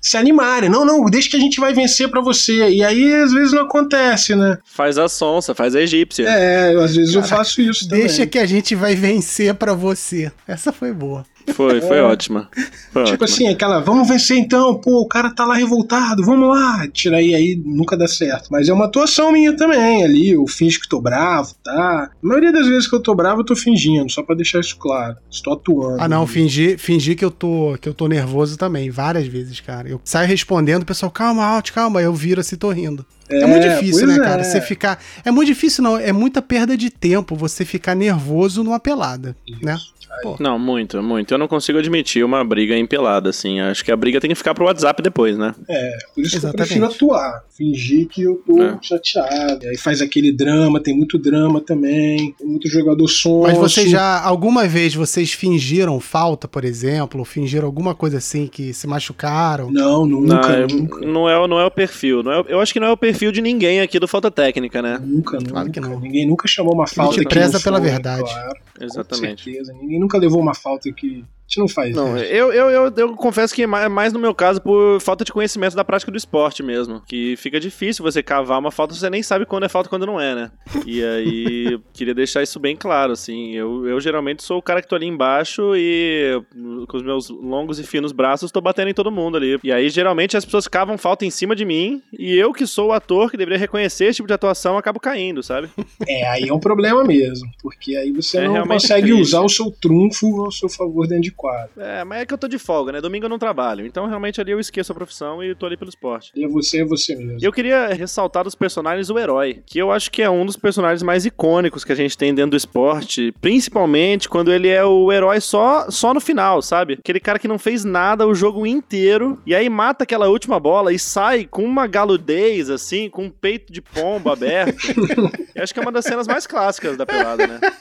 se animarem. Não, não, deixa que a gente vai vencer para você. E aí às vezes não acontece, né? Faz a sonsa, faz a egípcia. É, às vezes eu faço isso também. Deixa que a gente vai vencer pra você. Essa foi boa. Foi, foi ótima. Foi Tipo ótima. assim, aquela, vamos vencer então, pô, o cara tá lá revoltado, vamos lá. Tira aí, aí nunca dá certo. Mas é uma atuação minha também, ali, eu finjo que tô bravo, tá? A maioria das vezes que eu tô bravo, eu tô fingindo, só pra deixar isso claro. Estou atuando. Ah, não, fingir, fingir que eu tô que eu tô nervoso também, várias vezes, cara. Eu saio respondendo, o pessoal, calma, Alt, calma, eu viro assim, tô rindo. É, É, muito difícil, pois né, é. cara? Você ficar. É muito difícil, não. É muita perda de tempo você ficar nervoso numa pelada, né? Pô, Não, muito, muito. Eu não consigo admitir uma briga empelada, assim. Acho que a briga tem que ficar pro WhatsApp depois, né? É, por isso Exatamente. que eu prefiro atuar. Fingir que eu tô É. chateado. Aí faz aquele drama, tem muito drama também. Tem muito jogador sonso. Mas vocês já, alguma vez, vocês fingiram falta, por exemplo, ou fingiram alguma coisa assim que se machucaram? Não, nunca, não, eu- nunca. não, é, o- não é o perfil. Não é, eu acho que não é o perfil de ninguém aqui do Falta Técnica, né? Nunca, Claro nunca. que não. Ninguém nunca chamou uma gente falta que preza não pela verdade. Claro, Exatamente. Com certeza. Ninguém nunca levou uma falta que a gente não faz. Não, né? eu, eu, eu, eu confesso que é mais, mais no meu caso por falta de conhecimento da prática do esporte mesmo. Que fica difícil você cavar uma falta, você nem sabe quando é falta e quando não é, né? E aí, queria deixar isso bem claro, assim. Eu, eu geralmente sou o cara que tô ali embaixo e com os meus longos e finos braços tô batendo em todo mundo ali. E aí, geralmente, as pessoas cavam falta em cima de mim e eu, que sou o ator que deveria reconhecer esse tipo de atuação, acabo caindo, sabe? É, aí é um problema mesmo. Porque aí você É não consegue triste. usar o seu trunfo ao seu favor dentro de quadro. É, mas é que eu tô de folga, né? Domingo eu não trabalho. Então, realmente, ali eu esqueço a profissão e tô ali pelo esporte. E é você, é você mesmo. E eu queria ressaltar dos personagens o herói, que eu acho que é um dos personagens mais icônicos que a gente tem dentro do esporte, principalmente quando ele é o herói só, só no final, sabe? Aquele cara que não fez nada o jogo inteiro e aí mata aquela última bola e sai com uma galudez, assim, com um peito de pombo aberto. eu acho que é uma das cenas mais clássicas da pelada, né?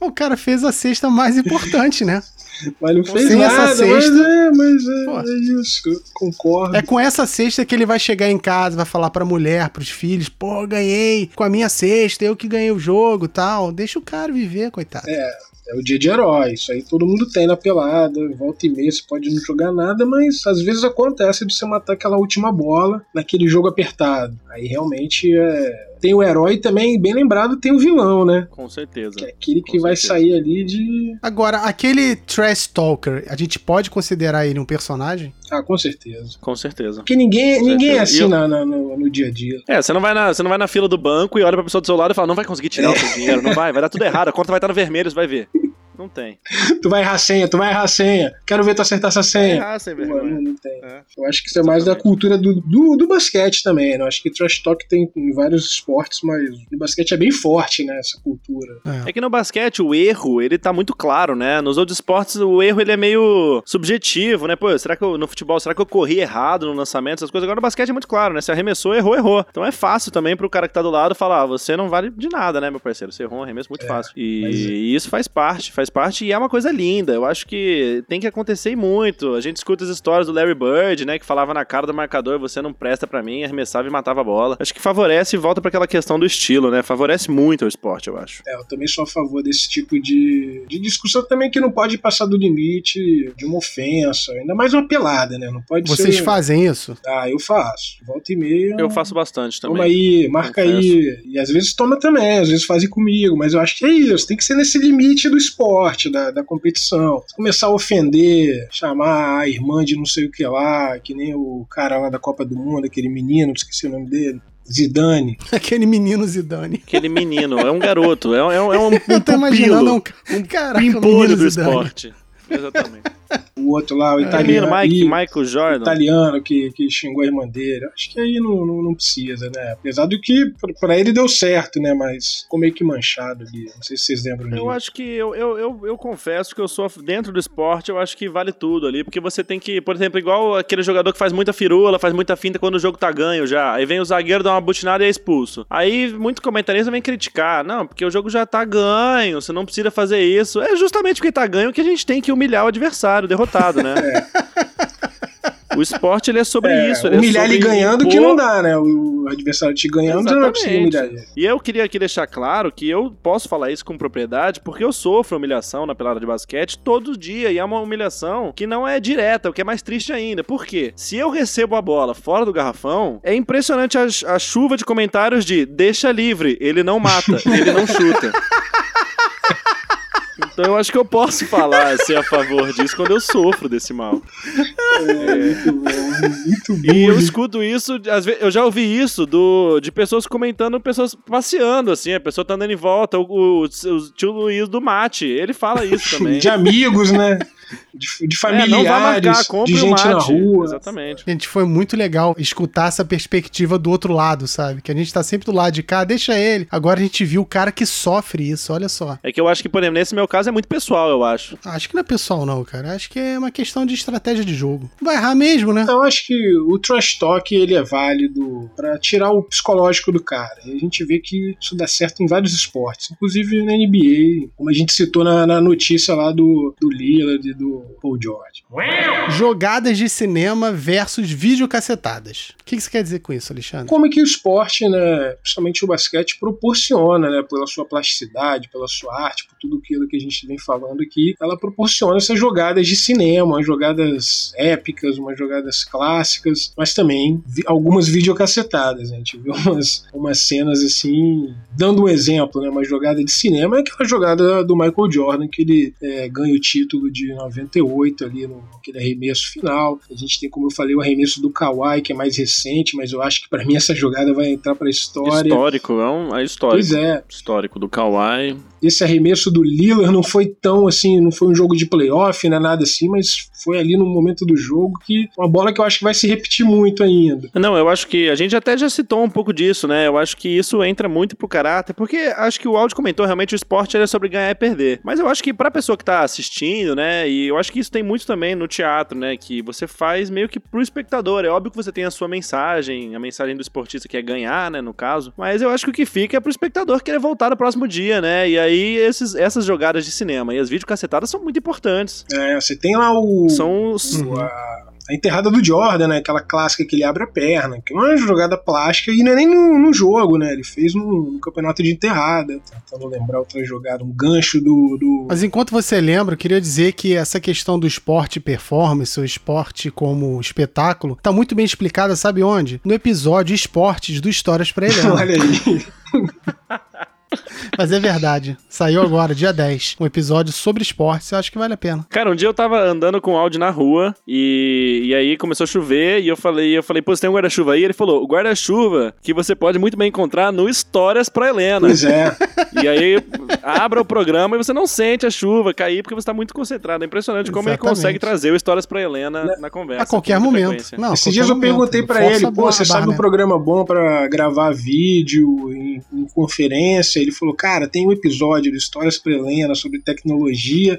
O cara fez a cesta mais importante, né? Mas não fez Sem essa nada, mas cesta- é, mas é, Pô. é isso, concordo. É com essa cesta que ele vai chegar em casa, vai falar pra mulher, pros filhos, pô, ganhei com a minha cesta, eu que ganhei o jogo tal. Deixa o cara viver, coitado. É, É o dia de herói. Isso aí todo mundo tem na pelada. Volta e meia você pode não jogar nada, mas às vezes acontece de você matar aquela última bola naquele jogo apertado. Aí realmente é. Tem o herói também, bem lembrado, tem o vilão, né? Com certeza. Que é aquele que Com vai certeza. sair ali de. Agora, aquele Trash Talker, a gente pode considerar ele um personagem? Ah, com certeza. Com certeza. Porque ninguém, Com ninguém é assim eu- na- na- no, no dia a dia. É, você não, vai na, você não vai na fila do banco e olha pra pessoa do seu lado e fala, não vai conseguir tirar o seu dinheiro, não vai, vai dar tudo errado, a conta vai estar no vermelho, você vai ver. Não tem. Tu vai errar a senha, tu vai errar a senha. Quero ver tu acertar essa senha. Ah, sem Pô, não, vergonha. não tem. É. Eu acho que isso é mais da cultura do, do, do basquete também, né? Eu acho que trash talk tem em vários esportes, mas no basquete é bem forte, né? Essa cultura. É que no basquete o erro, ele tá muito claro, né? Nos outros esportes o erro ele é meio subjetivo, né? Pô, será que eu, no futebol, será que eu corri errado no lançamento, essas coisas? Agora no basquete é muito claro, né? Se arremessou, errou, errou. Então é fácil também pro cara que tá do lado falar, ah, você não vale de nada, né, meu parceiro? Você errou um arremesso muito fácil. E, mas é. e isso faz parte, faz parte e é uma coisa linda. Eu acho que tem que acontecer e muito. A gente escuta as histórias do Larry Bird, né, que falava na cara do marcador, você não presta pra mim, arremessava e matava a bola. Acho que favorece e volta pra aquela questão do estilo, né? Favorece muito o esporte, eu acho. É, eu também sou a favor desse tipo de, de discussão também que não pode passar do limite de uma ofensa, ainda mais uma pelada, né? Não pode Vocês ser. fazem isso? Ah, eu faço. Volta e meia. Eu faço bastante também. Toma aí, marca confesso. aí. E às vezes toma também, às vezes fazem comigo, mas eu acho que é isso. Tem que ser nesse limite do esporte, da, da competição. Se começar a ofender, chamar a irmã de não sei o que lá, que nem o cara lá da Copa do Mundo, aquele menino, esqueci o nome dele. Zidane. Aquele menino Zidane. Aquele menino, é um garoto, é, um- é um, é um, Eu tô imaginando um, um caraca, um do Zidane. esporte. Exatamente. O outro lá, o Menino, italiano. Mike, e- Michael Jordan. italiano que, que xingou a irmã dele. Acho que aí não, não, não precisa, né? Apesar do que pra- pra ele deu certo, né? Mas ficou meio que manchado ali. Não sei se vocês lembram Eu disso. acho que eu, eu, eu, eu confesso que eu sou dentro do esporte, eu acho que vale tudo ali, porque você tem que, por exemplo, igual aquele jogador que faz muita firula, faz muita finta quando o jogo tá ganho já. Aí vem o zagueiro dar uma butinada e é expulso. Aí muito comentarista vem criticar, não, porque o jogo já tá ganho, você não precisa fazer isso. É justamente porque tá ganho que a gente tem que humilhar o adversário, o derrotado, né? O esporte ele é sobre É, isso. Ele humilhar é sobre ele ganhando que impor- não dá, né? O adversário te ganhando, você não Exatamente. humilhar ele. E eu queria aqui deixar claro que eu posso falar isso com propriedade porque eu sofro humilhação na pelada de basquete todo dia e é uma humilhação que não é direta, o que é mais triste ainda. Por quê? Se eu recebo a bola fora do garrafão, é impressionante a, a chuva de comentários de deixa livre, ele não mata, ele não chuta. Então eu acho que eu posso falar ser a favor disso quando eu sofro desse mal. Muito bom, muito bom. E eu escuto isso, às vezes, eu já ouvi isso do, de pessoas comentando, pessoas passeando, assim, a pessoa tá andando em volta, o, o, o tio Luiz do Mate, ele fala isso também. De amigos, né? De, de É, familiares, não vai marcar, compre de o gente na rua. Exatamente. Gente, foi muito legal escutar essa perspectiva do outro lado, sabe? Que a gente tá sempre do lado de cá, deixa ele. Agora a gente viu o cara que sofre isso, olha só. É que eu acho que, por exemplo, nesse meu caso é muito pessoal, eu acho. Acho que não é pessoal, não, cara. Acho que é uma questão de estratégia de jogo. Vai errar mesmo, né? Eu acho que o trash talk ele é válido pra tirar o psicológico do cara. E a gente vê que isso dá certo em vários esportes, inclusive na NBA, como a gente citou na, na notícia lá do, do Lillard e do Paul George. Jogadas de cinema versus videocacetadas. O que você quer dizer com isso, Alexandre? Como é que o esporte, né, principalmente o basquete, proporciona, né, pela sua plasticidade, pela sua arte, por tudo aquilo que a gente vem falando aqui, ela proporciona essas jogadas de cinema, jogadas épicas, umas jogadas clássicas, mas também vi- algumas videocacetadas. né? A gente viu umas, umas cenas assim, dando um exemplo, né, uma jogada de cinema é aquela jogada do Michael Jordan, que ele é, ganha o título de 98 ali, no, aquele arremesso final. A gente tem, como eu falei, o arremesso do Kawhi, que é mais recente, mas eu acho que para mim essa jogada vai entrar para a história. Histórico, é um é histórico. Pois é, Histórico do Kawhi. Esse arremesso do Lillard não foi tão assim, não foi um jogo de playoff, não é nada assim, mas foi ali no momento do jogo que uma bola que eu acho que vai se repetir muito ainda. Não, eu acho que a gente até já citou um pouco disso, né? Eu acho que isso entra muito pro caráter, porque acho que o áudio comentou realmente o esporte é sobre ganhar e perder. Mas eu acho que pra pessoa que tá assistindo, né? E eu acho que isso tem muito também no teatro, né? Que você faz meio que pro espectador. É óbvio que você tem a sua mensagem, a mensagem do esportista que é ganhar, né? No caso. Mas eu acho que o que fica é pro espectador querer voltar no próximo dia, né? E aí esses, essas jogadas de cinema e as videocacetadas são muito importantes. É, você tem lá o, São os. o- a, a enterrada do Jordan, né? Aquela clássica que ele abre a perna, que é uma jogada plástica e não é nem no, no jogo, né? Ele fez no, no campeonato de enterrada, tentando lembrar outra jogada, um gancho do, do. Mas enquanto você lembra, eu queria dizer que essa questão do esporte performance, o esporte como espetáculo, tá muito bem explicada, sabe onde? No episódio Esportes do Histórias pra Helena. Olha aí. Mas é verdade. Saiu agora, dia 10. Um episódio sobre esportes. Eu acho que vale a pena. Cara, um dia eu tava andando com o áudio na rua e, e aí começou a chover e eu falei, eu falei, pô, você tem um guarda-chuva aí? Ele falou, o guarda-chuva que você pode muito bem encontrar no Histórias pra Helena. Pois é. E aí abra o programa e você não sente a chuva cair porque você tá muito concentrado. É impressionante como ele Exatamente. consegue trazer o Histórias pra Helena na conversa. A qualquer momento. Não, Esses qualquer dias eu perguntei pra Força ele, pô, barra, você sabe um né? programa bom pra gravar vídeo em, em conferência? Ele falou, cara, tem um episódio do Histórias pra Helena sobre tecnologia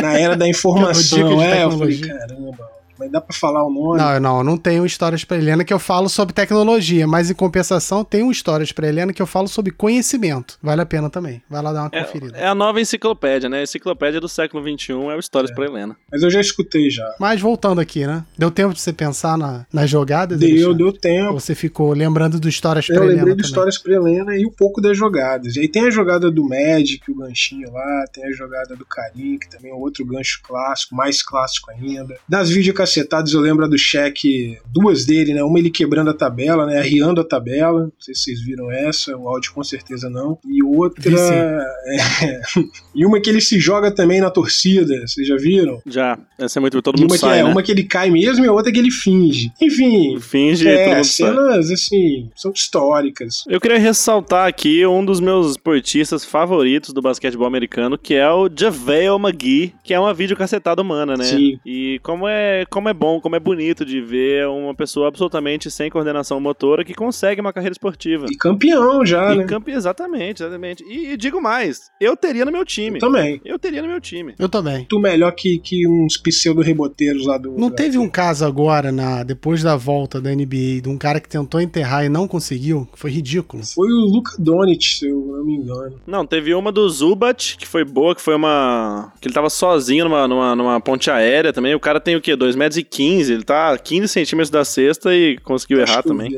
na era da informação. De é, eu falei, caramba, mas dá pra falar o nome? Não, não, eu não tenho histórias pra Helena que eu falo sobre tecnologia, mas em compensação tem um histórias pra Helena que eu falo sobre conhecimento. Vale a pena também. Vai lá dar uma conferida. É, é a nova enciclopédia, né? A enciclopédia do século XXI é o Histórias pra Helena. Mas eu já escutei já. Mas voltando aqui, né? Deu tempo de você pensar na, nas jogadas? Deu, Alexandre? deu tempo. Ou você ficou lembrando do histórias pra Eu Helena lembrei do também? Histórias pra Helena e um pouco das jogadas. E aí tem a jogada do Magic, o ganchinho lá, tem a jogada do Karim, que também é outro gancho clássico, mais clássico ainda. Das videocacetadas eu lembro do cheque, duas dele, né? Uma ele quebrando a tabela, né? Arriando a tabela. Não sei se vocês viram essa, o áudio com certeza não. E outra. É, E uma que ele se joga também na torcida, vocês já viram? Já. Essa é muito. Todo E mundo uma, que, sai, é, né? uma que ele cai mesmo e a outra que ele finge. Enfim, Finge é, mundo sai. cenas assim, são históricas. Eu queria ressaltar aqui um dos meus esportistas favoritos do basquetebol americano, que é o JaVale McGee, que é uma videocassetada humana, né? Sim. E como é, como é bom, como é bonito de ver uma pessoa absolutamente sem coordenação motora que consegue uma carreira esportiva. E campeão já, E né? campe- exatamente, exatamente. E, e digo mais, eu teria no meu time. Também. Eu teria no meu time. Eu também. Muito melhor que, que uns pseudo-reboteiros lá do. Não da- teve um caso agora, na, depois da volta da NBA, de um cara que tentou enterrar e não conseguiu? Foi ridículo. Foi o Luca Doncic, se eu não me engano. Não, teve uma do Zubat, que foi boa, que foi uma. que ele tava sozinho numa, numa, numa ponte aérea também. O cara tem o quê? 2 metros e 15. Ele tá a 15 centímetros da cesta e conseguiu Acho errar também.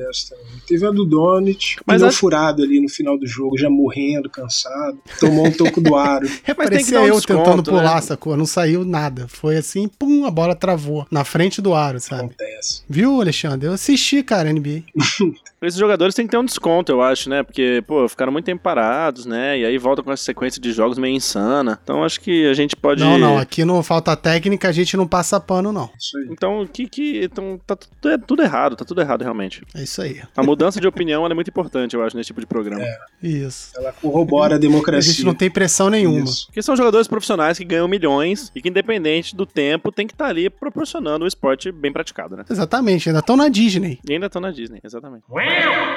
Teve a do Doncic, Mas acho- furado ali no final do jogo, já morrendo, cansado. Tomou um toco do aro. Mas tem que dar um eu desconto, tentando pular, né? sacou? Não saiu nada. Foi assim, pum, a bola travou. Na frente do aro, sabe? Acontece. Viu, Alexandre? Eu assisti, cara, NBA. Esses jogadores têm que ter um desconto, eu acho, né? Porque, pô, ficaram muito tempo parados, né? E aí voltam com essa sequência de jogos meio insana. Então acho que a gente pode. Não, não. Aqui no Falta Técnica a gente não passa pano, não. Então, que que. Então, tá tudo, é tudo errado, tá tudo errado realmente. É isso aí. A mudança de opinião ela é muito importante, eu acho, nesse tipo de programa. É. Isso. Ela corrobora a A democracia. gente não tem pressão nenhuma. Isso. Porque são jogadores profissionais que ganham milhões e que, independente do tempo, tem que estar ali proporcionando um esporte bem praticado, né? Exatamente, ainda estão na Disney. E ainda estão na Disney, exatamente.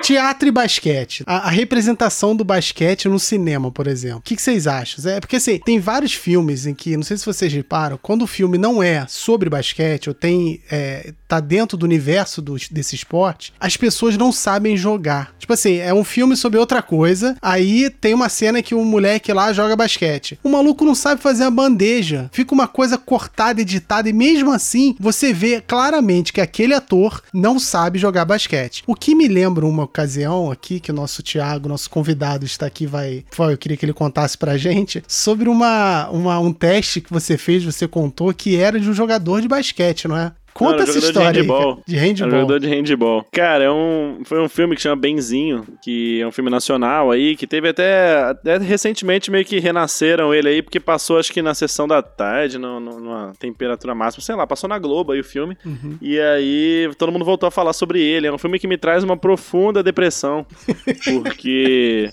Teatro e basquete. A, a representação do basquete no cinema, por exemplo. O que, que vocês acham? É porque assim, tem vários filmes em que, não sei se vocês reparam, quando o filme não é sobre basquete ou tem. É, tá dentro do universo do- desse esporte, as pessoas não sabem jogar. Tipo assim, é um filme sobre outra coisa, aí tem uma cena que o moleque lá joga basquete. O maluco não sabe fazer a bandeja. Fica uma coisa cortada, editada, e mesmo assim você vê claramente que aquele ator não sabe jogar basquete. O que me lembra uma ocasião aqui que o nosso Thiago, nosso convidado, está aqui, vai. vai, Eu queria que ele contasse pra gente sobre uma, uma, um teste que você fez, você contou, que era de um jogador de basquete, não é? Conta Não, era essa de história aí, handball. cara. De handball. jogador de handball. Cara, é um, foi um filme que chama Benzinho, que é um filme nacional aí, que teve até, até recentemente meio que renasceram ele aí, porque passou acho que na sessão da tarde, no, no- numa temperatura máxima, sei lá, passou na Globo aí o filme. Uhum. E aí todo mundo voltou a falar sobre ele. É um filme que me traz uma profunda depressão, porque...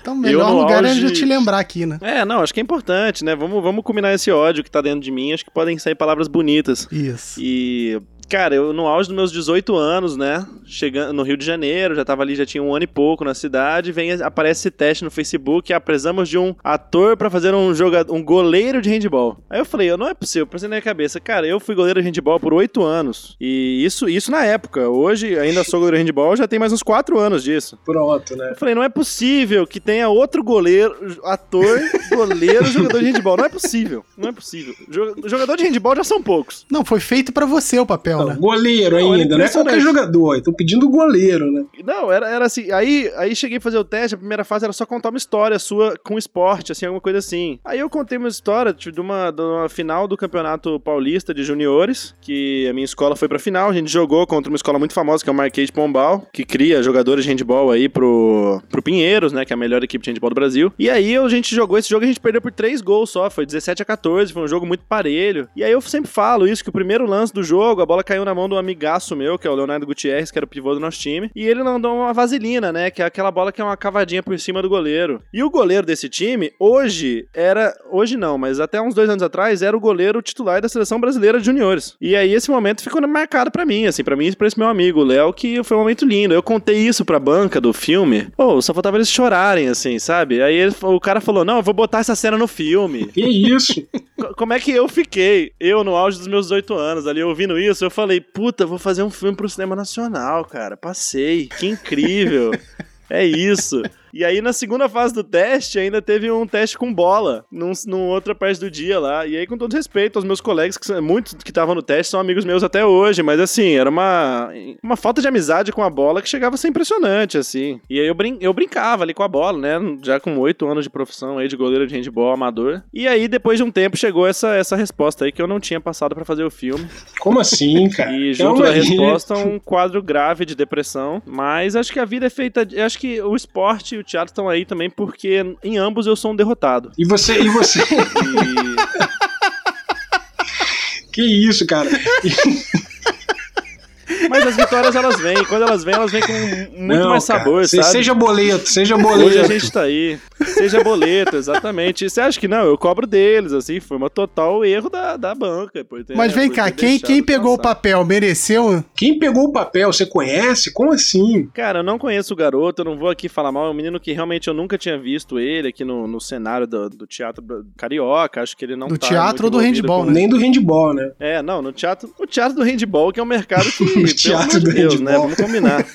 Então, o melhor lugar é auge- eu te lembrar aqui, né? É, não, acho que é importante, né? Vamos, vamos combinar esse ódio que tá dentro de mim, acho que podem sair palavras bonitas. Isso. E, cara, eu no auge dos meus 18 anos, né? Chegando no Rio de Janeiro, já tava ali, já tinha um ano e pouco na cidade. Vem, aparece esse teste no Facebook. ah, Precisamos de um ator pra fazer um jogador, um goleiro de handball. Aí eu falei, não é possível, pensei na minha cabeça, cara, eu fui goleiro de handball por 8 anos. E isso, isso na época. Hoje ainda sou goleiro de handball, já tem mais uns 4 anos disso. Pronto, né? Eu falei, não é possível que tenha outro goleiro, ator, goleiro, jogador de handball. Não é possível. Não é possível. Jo- Jogador de handball já são poucos. Não, foi feito pra você o papel, não, né? Goleiro Não, ainda, não é qualquer jogador. Estão pedindo goleiro, né? Não, era, era assim. Aí, aí cheguei a fazer o teste, a primeira fase era só contar uma história sua com esporte, assim, alguma coisa assim. Aí eu contei uma história tipo, de, uma, de uma final do Campeonato Paulista de Juniores, que a minha escola foi pra final. A gente jogou contra uma escola muito famosa, que é o Marquês de Pombal, que cria jogadores de handball aí pro, pro Pinheiros, né? Que é a melhor equipe de handball do Brasil. E aí a gente jogou esse jogo, a gente perdeu por três gols só. Foi 17 a 14, foi um jogo muito parelho. E aí eu sempre falo isso, que o primeiro lance do jogo, a bola caiu na mão de um amigaço meu, que é o Leonardo Gutierrez, que era o pivô do nosso time. E ele mandou uma vaselina, né? Que é aquela bola que é uma cavadinha por cima do goleiro. E o goleiro desse time, hoje, era. Hoje não, mas até uns dois anos atrás, era o goleiro titular da seleção brasileira de juniores. E aí esse momento ficou marcado pra mim, assim, pra mim e pra esse meu amigo, o Léo, que foi um momento lindo. Eu contei isso pra banca do filme. Pô, só faltava eles chorarem, assim, sabe? Aí ele- o cara falou: Não, eu vou botar essa cena no filme. Que isso? Co- Como é que eu fiquei? Eu, no auge dos meus 18 anos, ali ouvindo isso, eu falei, puta, vou fazer um filme pro cinema nacional, cara. Passei. Que incrível. é isso. E aí, na segunda fase do teste, ainda teve um teste com bola, num, num outra parte do dia lá. E aí, com todo respeito aos meus colegas, que são- muitos que estavam no teste são amigos meus até hoje, mas assim, era uma, uma falta de amizade com a bola que chegava a ser impressionante, assim. E aí eu, brin eu brincava ali com a bola, né? Já com oito anos de profissão aí de goleiro de handball amador. E aí, depois de um tempo, chegou essa, essa resposta aí que eu não tinha passado pra fazer o filme. Como assim, cara? E junto Calma da resposta, um quadro grave de depressão. Mas acho que a vida é feita. Acho que o esporte o teatro estão aí também, porque em ambos eu sou um derrotado. E você, e você. E- que isso, cara? Mas as vitórias elas vêm. Quando elas vêm, elas vêm com muito Não, mais cara, sabor, se- sabe? Seja boleto, seja Hoje boleto. a gente tá aí. Seja boleto, exatamente. E você acha que não? Eu cobro deles, assim. Foi uma total erro da, da banca. por ter- Mas vem por cá, ter quem, quem pegou o passar. papel mereceu? Quem pegou o papel, você conhece? Como assim? Cara, eu não conheço o garoto, eu não vou aqui falar mal. É um menino que realmente eu nunca tinha visto ele aqui no, no cenário do, do teatro carioca. Acho que ele não Do tá teatro muito ou do handball, com- né? Nem do handball, né? É, não, no teatro. O teatro do handball, que é um mercado que. pelo teatro amor de Deus, né? Vamos combinar.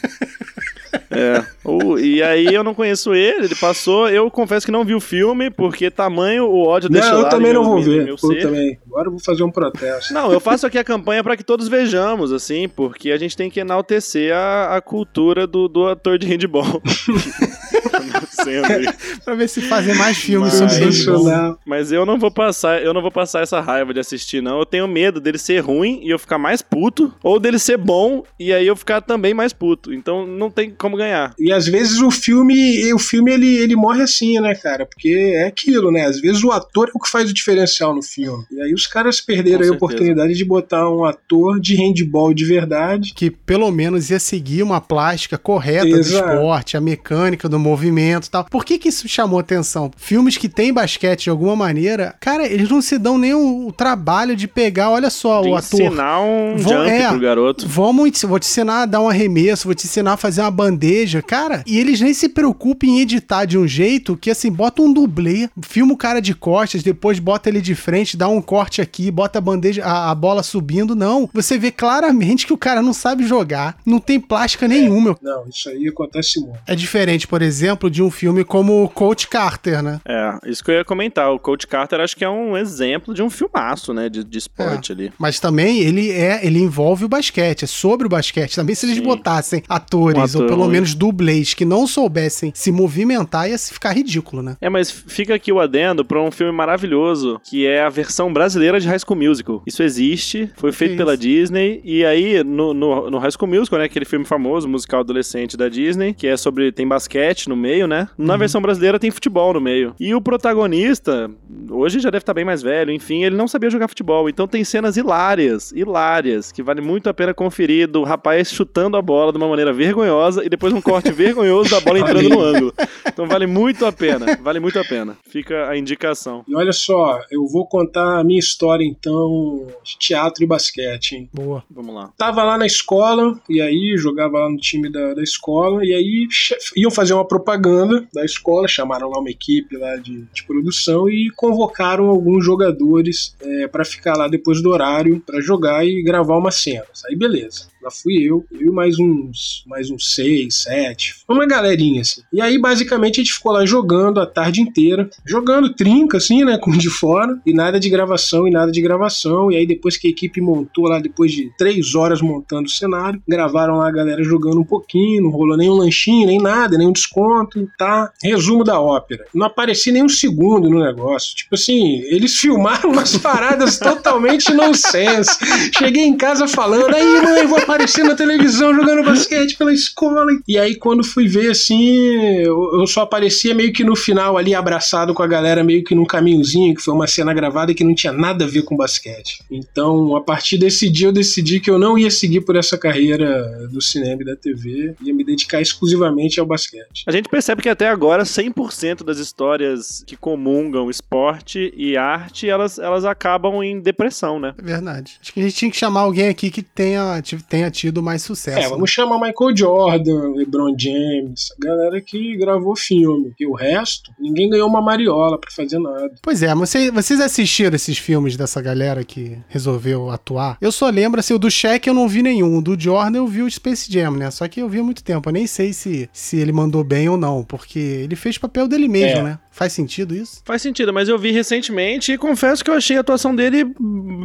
É. O- e aí eu não conheço ele, ele passou. Eu confesso que não vi o filme, porque tamanho o ódio Não, deixa eu também não vou ver. meu Eu ser. também. Agora eu vou fazer um protesto. Não, eu faço aqui a campanha para que todos vejamos, assim, porque a gente tem que enaltecer a, a cultura do, do ator de handball. Aí. Pra ver se fazer mais filmes Mas- sobre. Sensacional. Mas eu não vou passar, eu não vou passar essa raiva de assistir, não. Eu tenho medo dele ser ruim e eu ficar mais puto, ou dele ser bom e aí eu ficar também mais puto. Então não tem como ganhar. E às vezes o filme, o filme ele, ele morre assim, né, cara? Porque é aquilo, né? Às vezes o ator é o que faz o diferencial no filme. E aí os caras perderam a oportunidade de botar um ator de handball de verdade. que pelo menos ia seguir uma plástica correta do Exato. esporte, a mecânica do movimento e tal. Por que que isso chamou atenção? Filmes que têm basquete de alguma maneira, cara, eles não se dão nem o, o trabalho de pegar, olha só, De o ator. ensinar um Vou- jump é. pro garoto. Vamos, vou te ensinar a dar um arremesso, vou te ensinar a fazer uma bandeja. Cara, e eles nem se preocupam em editar de um jeito que, assim, bota um dublê, filma o cara de costas, depois bota ele de frente, dá um corte aqui, bota a bandeja, a, a bola subindo. Não, você vê claramente que o cara não sabe jogar, não tem plástica nenhuma. Não, isso aí acontece muito. É diferente, por exemplo, de um filme como Coach Carter, né? É, isso que eu ia comentar. O Coach Carter acho que é um exemplo de um filmaço, né? De, de esporte ali. Mas também ele é, ele envolve o basquete, é sobre o basquete. Também se eles Sim. botassem atores, Um ou ator pelo ruim. menos dublês, que não soubessem se movimentar, ia se ficar ridículo, né? É, mas fica aqui o adendo pra um filme maravilhoso, que é a versão brasileira de High School Musical. Isso existe, foi feito pela? Disney, e aí no, no, no High School Musical, né, aquele filme famoso, musical adolescente da Disney, que é sobre, tem basquete no meio, né? Na Uhum. versão brasileira tem futebol no meio. E o protagonista, hoje já deve estar bem mais velho, enfim, ele não sabia jogar futebol, então tem cenas hilárias, hilárias, que vale muito a pena conferir, do rapaz chutando a bola de uma maneira vergonhosa, e depois um corte vergonhoso da bola entrando no ângulo. Então vale muito a pena, vale muito a pena. Fica a indicação. E olha só, eu vou contar a minha história então de teatro e basquete, hein? Boa. Vamos lá. Tava lá na escola, e aí jogava lá no time da, da escola, e aí iam fazer uma propaganda da escola, chamaram lá uma equipe lá de, de produção e convocaram alguns jogadores é, para ficar lá depois do horário para jogar e gravar umas cenas. Aí beleza. Lá fui eu, eu e mais uns, mais uns seis, sete, uma galerinha assim. E aí, basicamente, a gente ficou lá jogando a tarde inteira, jogando trinca, assim, né, com de fora, e nada de gravação e nada de gravação. E aí, depois que a equipe montou lá, depois de três horas montando o cenário, gravaram lá a galera jogando um pouquinho, não rolou nem um lanchinho, nem nada, nem um desconto, tá? Resumo da ópera. Não apareci nem um segundo no negócio. Tipo assim, eles filmaram umas paradas totalmente nonsense. Cheguei em casa falando, aí, mãe, vou na televisão jogando basquete pela escola. E aí, quando fui ver, assim, eu eu só aparecia meio que no final ali, abraçado com a galera, meio que num caminhozinho, que foi uma cena gravada que não tinha nada a ver com basquete. Então, a partir desse dia, eu decidi que eu não ia seguir por essa carreira do cinema e da TV, ia me dedicar exclusivamente ao basquete. A gente percebe que até agora 100% das histórias que comungam esporte e arte, elas, elas acabam em depressão, né? É verdade. Acho que a gente tinha que chamar alguém aqui que tenha, tive- tenha tido mais sucesso. É, né? vamos chamar Michael Jordan, LeBron James, a galera que gravou filme. E o resto, ninguém ganhou uma mariola pra fazer nada. Pois é, mas vocês, assistiram esses filmes dessa galera que resolveu atuar? Eu só lembro, assim, o do Shaq eu não vi nenhum, o do Jordan eu vi o Space Jam, né? Só que eu vi há muito tempo, eu nem sei se, se ele mandou bem ou não, porque ele fez papel dele mesmo, É. né? Faz sentido isso? Faz sentido, mas eu vi recentemente e confesso que eu achei a atuação dele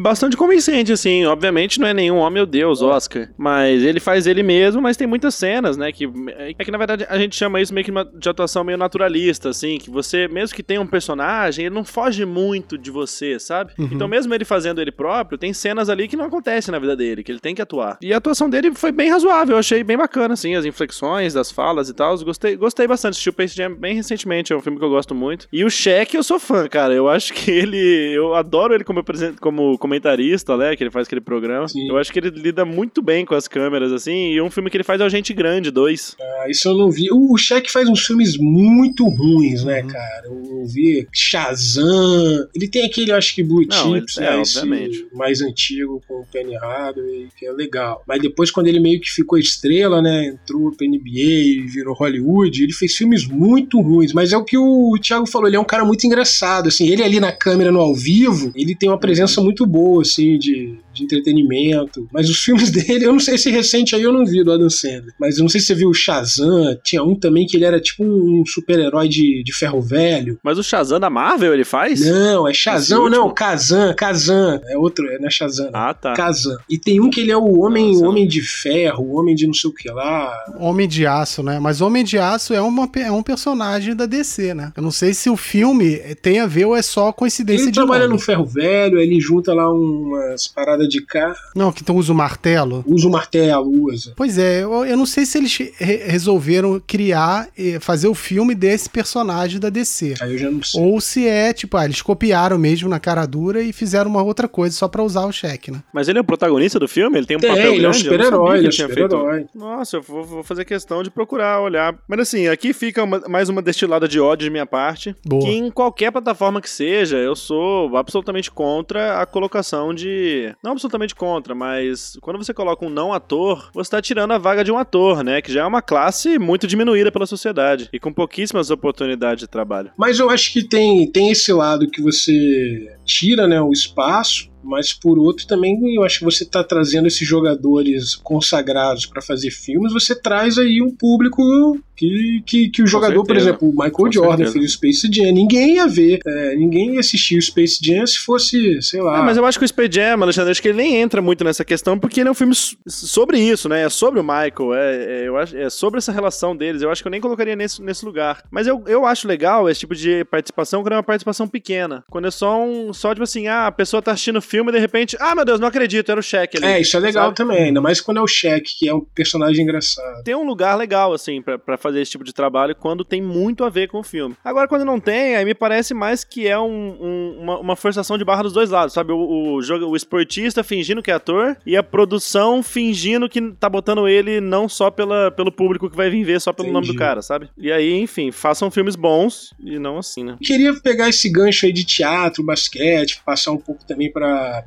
bastante convincente, assim. Obviamente não é nenhum, oh meu Deus, Oscar. Mas ele faz ele mesmo, mas tem muitas cenas, né? Que, é que na verdade a gente chama isso meio que de atuação meio naturalista, assim. Que você, mesmo que tenha um personagem, ele não foge muito de você, sabe? Uhum. Então, mesmo ele fazendo ele próprio, tem cenas ali que não acontecem na vida dele, que ele tem que atuar. E a atuação dele foi bem razoável, eu achei bem bacana, assim, as inflexões das falas e tal. Gostei, gostei bastante. Assisti o Space Jam bem recentemente, é um filme que eu gosto muito. E o Shaq, eu sou fã, cara. Eu acho que ele. Eu adoro ele como, como comentarista, né? Que ele faz aquele programa. Sim. Eu acho que ele lida muito bem com as câmeras, assim. E um filme que ele faz é o Gente Grande 2. Ah, isso eu não vi. O, Shaq faz uns filmes muito ruins, Uhum. né, cara? Eu, vi Shazam. Ele tem aquele, eu acho que Blue Não, Chips, ele- é, né? esse obviamente. mais antigo com o Penny Hardaway, que é legal. Mas depois, quando ele meio que ficou estrela, né? Entrou pra NBA, virou Hollywood, ele fez filmes muito ruins. Mas é o que o Thiago falou, ele é um cara muito engraçado, assim. Ele ali na câmera, no ao vivo, ele tem uma presença muito boa, assim, de, de entretenimento. Mas os filmes dele, eu não sei se recente aí eu não vi do Adam Sandler. Mas eu não sei se você viu o Shazam, tinha um também que ele era tipo um super-herói de, de ferro velho. Mas o Shazam da Marvel ele faz? Não, é Shazam, não, Kazan, Kazan. É outro, é, não é Shazam. Ah, tá. Kazan. E tem um que ele é o homem, Nossa, homem de ferro, o homem de não sei o que lá. Homem de Aço, né? Mas Homem de Aço é, uma, é um personagem da DC, né? Eu não sei se o filme tem a ver ou é só coincidência Ele de trabalha nome. no ferro velho, ele junta lá umas paradas de cá, Não, que então usa o martelo. usa o martelo, usa. Pois é, eu, eu não sei se eles re- resolveram criar, eh, fazer o filme desse personagem da DC. Aí eu já não sei. Ou se é, tipo, ah, eles copiaram mesmo na cara dura e fizeram uma outra coisa só pra usar o cheque, né? Mas ele é o protagonista do filme? Ele tem um Tem, papel ele é um grande? Não sabia super-herói, ele é um tinha feito- super-herói. Nossa, eu vou, vou fazer questão de procurar, olhar. Mas assim, aqui fica uma- mais uma destilada de ódio de minha parte. Boa. Que em qualquer plataforma que seja, eu sou absolutamente contra a colocação de. Não absolutamente contra, mas quando você coloca um não ator, você tá tirando a vaga de um ator, né? Que já é uma classe muito diminuída pela sociedade e com pouquíssimas oportunidades de trabalho. Mas eu acho que tem, tem esse lado que você tira né, o espaço, mas por outro também eu acho que você está trazendo esses jogadores consagrados para fazer filmes, você traz aí um público que, que, que o jogador, por certeza. exemplo, o Michael Com Jordan certeza. fez o Space Jam, ninguém ia ver, é, ninguém ia assistir o Space Jam se fosse, sei lá. É, mas eu acho que o Space Jam, Alexandre, acho que ele nem entra muito nessa questão, porque ele é um filme so- sobre isso, né? É sobre o Michael, é, é, eu acho, é sobre essa relação deles. Eu acho que eu nem colocaria nesse, nesse lugar. Mas eu, eu acho legal esse tipo de participação quando é uma participação pequena. Quando é só um. Só tipo assim, ah, a pessoa tá assistindo o filme e de repente, ah, meu Deus, não acredito, era o cheque ali. É, isso é legal sabe? também, ainda mais quando é o Shaq, que é um personagem engraçado. tem um lugar legal, assim, pra, pra fazer esse tipo de trabalho quando tem muito a ver com o filme. Agora, quando não tem, aí me parece mais que é um- um- uma, uma forçação de barra dos dois lados, sabe? O, o, o esportista fingindo que é ator e a produção fingindo que tá botando ele não só pela, pelo público que vai vir ver, só pelo nome do Entendi. cara, sabe? E aí, enfim, façam filmes bons e não assim, né? Queria pegar esse gancho aí de teatro, basquete, passar um pouco também para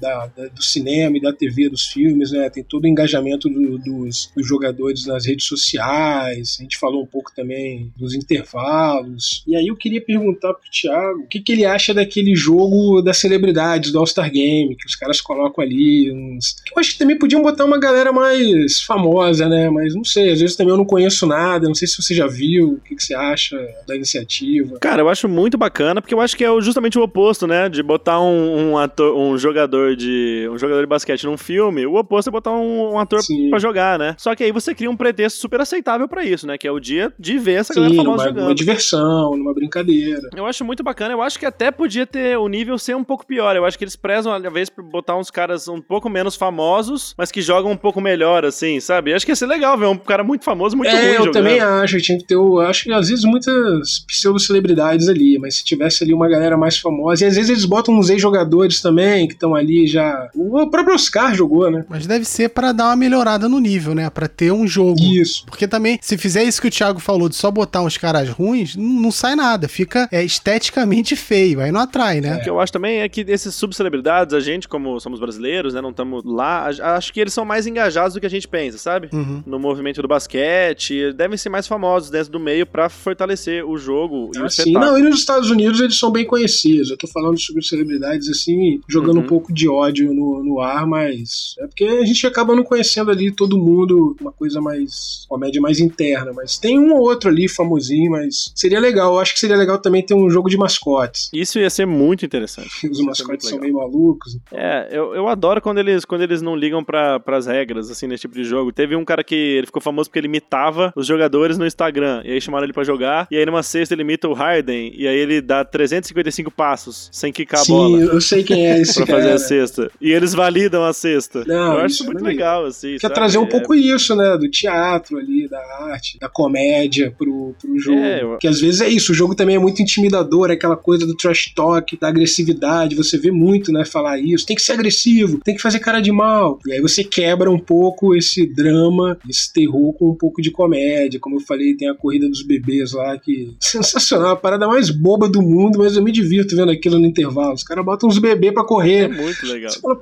do cinema e da TV, dos filmes, né? Tem todo o engajamento do- dos, dos jogadores nas redes sociais. A gente falou um pouco também dos intervalos. E aí eu queria perguntar pro Thiago o que, que ele acha daquele jogo das celebridades do All-Star Game, que os caras colocam ali uns. Eu acho que também podiam botar uma galera mais famosa, né? Mas não sei, às vezes também eu não conheço nada, não sei se você já viu, o que, que você acha da iniciativa. Cara, eu acho muito bacana, porque eu acho que é justamente o oposto, né? De botar um, um ator, um jogador de. um jogador de basquete num filme, o oposto é botar um, um ator pra jogar, né? Só que aí você cria um pretexto super aceitável pra isso, né? Que é o dia de ver essa galera Sim, famosa numa, jogando. numa diversão, numa brincadeira. Eu acho muito bacana. Eu acho que até podia ter o nível ser um pouco pior. Eu acho que eles prezam, às vezes, por botar uns caras um pouco menos famosos, mas que jogam um pouco melhor, assim, sabe? Eu acho que ia ser legal ver um cara muito famoso, muito ruim é, eu jogando. também acho, tinha que ter, eu acho que às vezes muitas pseudo-celebridades ali, mas se tivesse ali uma galera mais famosa, e às vezes eles botam uns ex-jogadores também, que estão ali já. O próprio Oscar jogou, né? Mas deve ser pra dar uma melhorada no nível, né? Pra ter um jogo. Isso. Porque também, se fizer isso que o Thiago falou, de só botar uns caras ruins, não, sai nada. Fica é, esteticamente feio. Aí não atrai, né? O que eu acho também é que esses subcelebridades, a gente, como somos brasileiros, né, não estamos lá, acho que eles são mais engajados do que a gente pensa, sabe? Uhum. No movimento do basquete, devem ser mais famosos dentro do meio pra fortalecer o jogo e o Assim, espetáculo. não, e nos Estados Unidos eles são bem conhecidos. Eu tô falando sobre celebridades assim, jogando Uhum. um pouco de ódio no, no ar, mas é porque a gente acaba não conhecendo ali todo mundo, uma coisa mais. comédia mais interna. Mas tem um ou outro ali famosinho, mas seria legal. Eu acho que seria legal também ter um jogo de mascotes. Isso ia ser muito interessante. Os mascotes são meio malucos. então- É, eu, eu adoro quando eles, quando eles não ligam pra, pras regras, assim, nesse tipo de jogo. Teve um cara que ele ficou famoso porque ele imitava os jogadores no Instagram. E aí chamaram ele pra jogar. E aí numa sexta ele imita o Harden. E aí ele dá 355 passos sem quicar a Sim, bola. eu sei quem é esse Pra cara. fazer a cesta. E eles validam a cesta. Não, eu acho é muito legal, assim. Quer trazer um É- pouco isso, né? Do teatro ali, da arte, da comédia pro, pro jogo. É, eu- Porque às vezes é isso, o jogo também é muito intimidador, é aquela coisa do trash talk, da agressividade. Você vê muito, né? Falar isso. Tem que ser agressivo, tem que fazer cara de mal. E aí você quebra um pouco esse drama, esse terror com um pouco de comédia. Como eu falei, tem a corrida dos bebês lá, que sensacional, a parada mais boba do mundo, mas eu me divirto vendo aquilo no intervalo. Os caras botam uns bebês pra É correr. muito legal. Fala,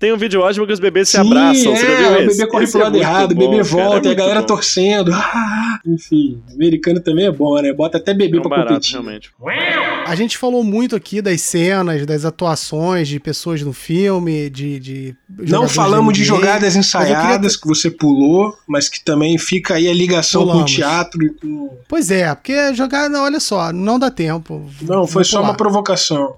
Tem um vídeo ótimo que os bebês se Sim, abraçam. Você já é, o bebê corre Esse pro é lado muito errado, o bom, bebê cara, volta, é e a galera bom. torcendo. Ah, enfim, americano também é bom, né? Bota até bebê É um pra barato, competir. realmente. A gente falou muito aqui das cenas, das atuações de pessoas no filme, de. de Não falamos de NBA, jogadas eu queria ensaiadas que você pulou, mas que também fica aí a ligação com o Pulamos. teatro e com. Pois é, porque jogada, olha só, não dá tempo. Não, foi só uma provocação.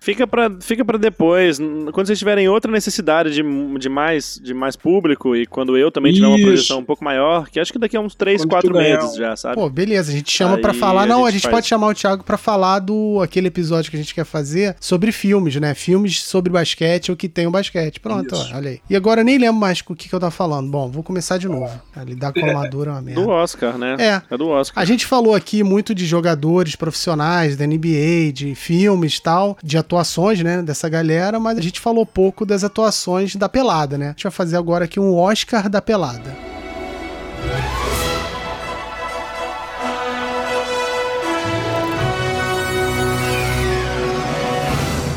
Fica pra, fica pra depois. Quando vocês tiverem outra necessidade de, de, mais, de mais público e quando eu também tiver uma Isso. projeção um pouco maior, que acho que daqui a uns 3, Quando 4 tu ganhar meses já, sabe? Pô, beleza, a gente chama pra Aí falar. a Não, a gente gente faz. pode chamar o Thiago pra falar do aquele episódio que a gente quer fazer sobre filmes, né? Filmes sobre basquete ou que tem o basquete. Pronto, ó, olha aí. E agora eu nem lembro mais o que, que eu tava falando. Bom, vou começar de novo. Ah, Lidar com armadura é uma merda. Do Oscar, né? É. É do Oscar. A gente falou aqui muito de jogadores profissionais da NBA, de filmes e tal, de atuações, né, dessa galera, mas a gente falou pouco das atuações da pelada, né? A gente vai fazer agora aqui um Oscar da pelada.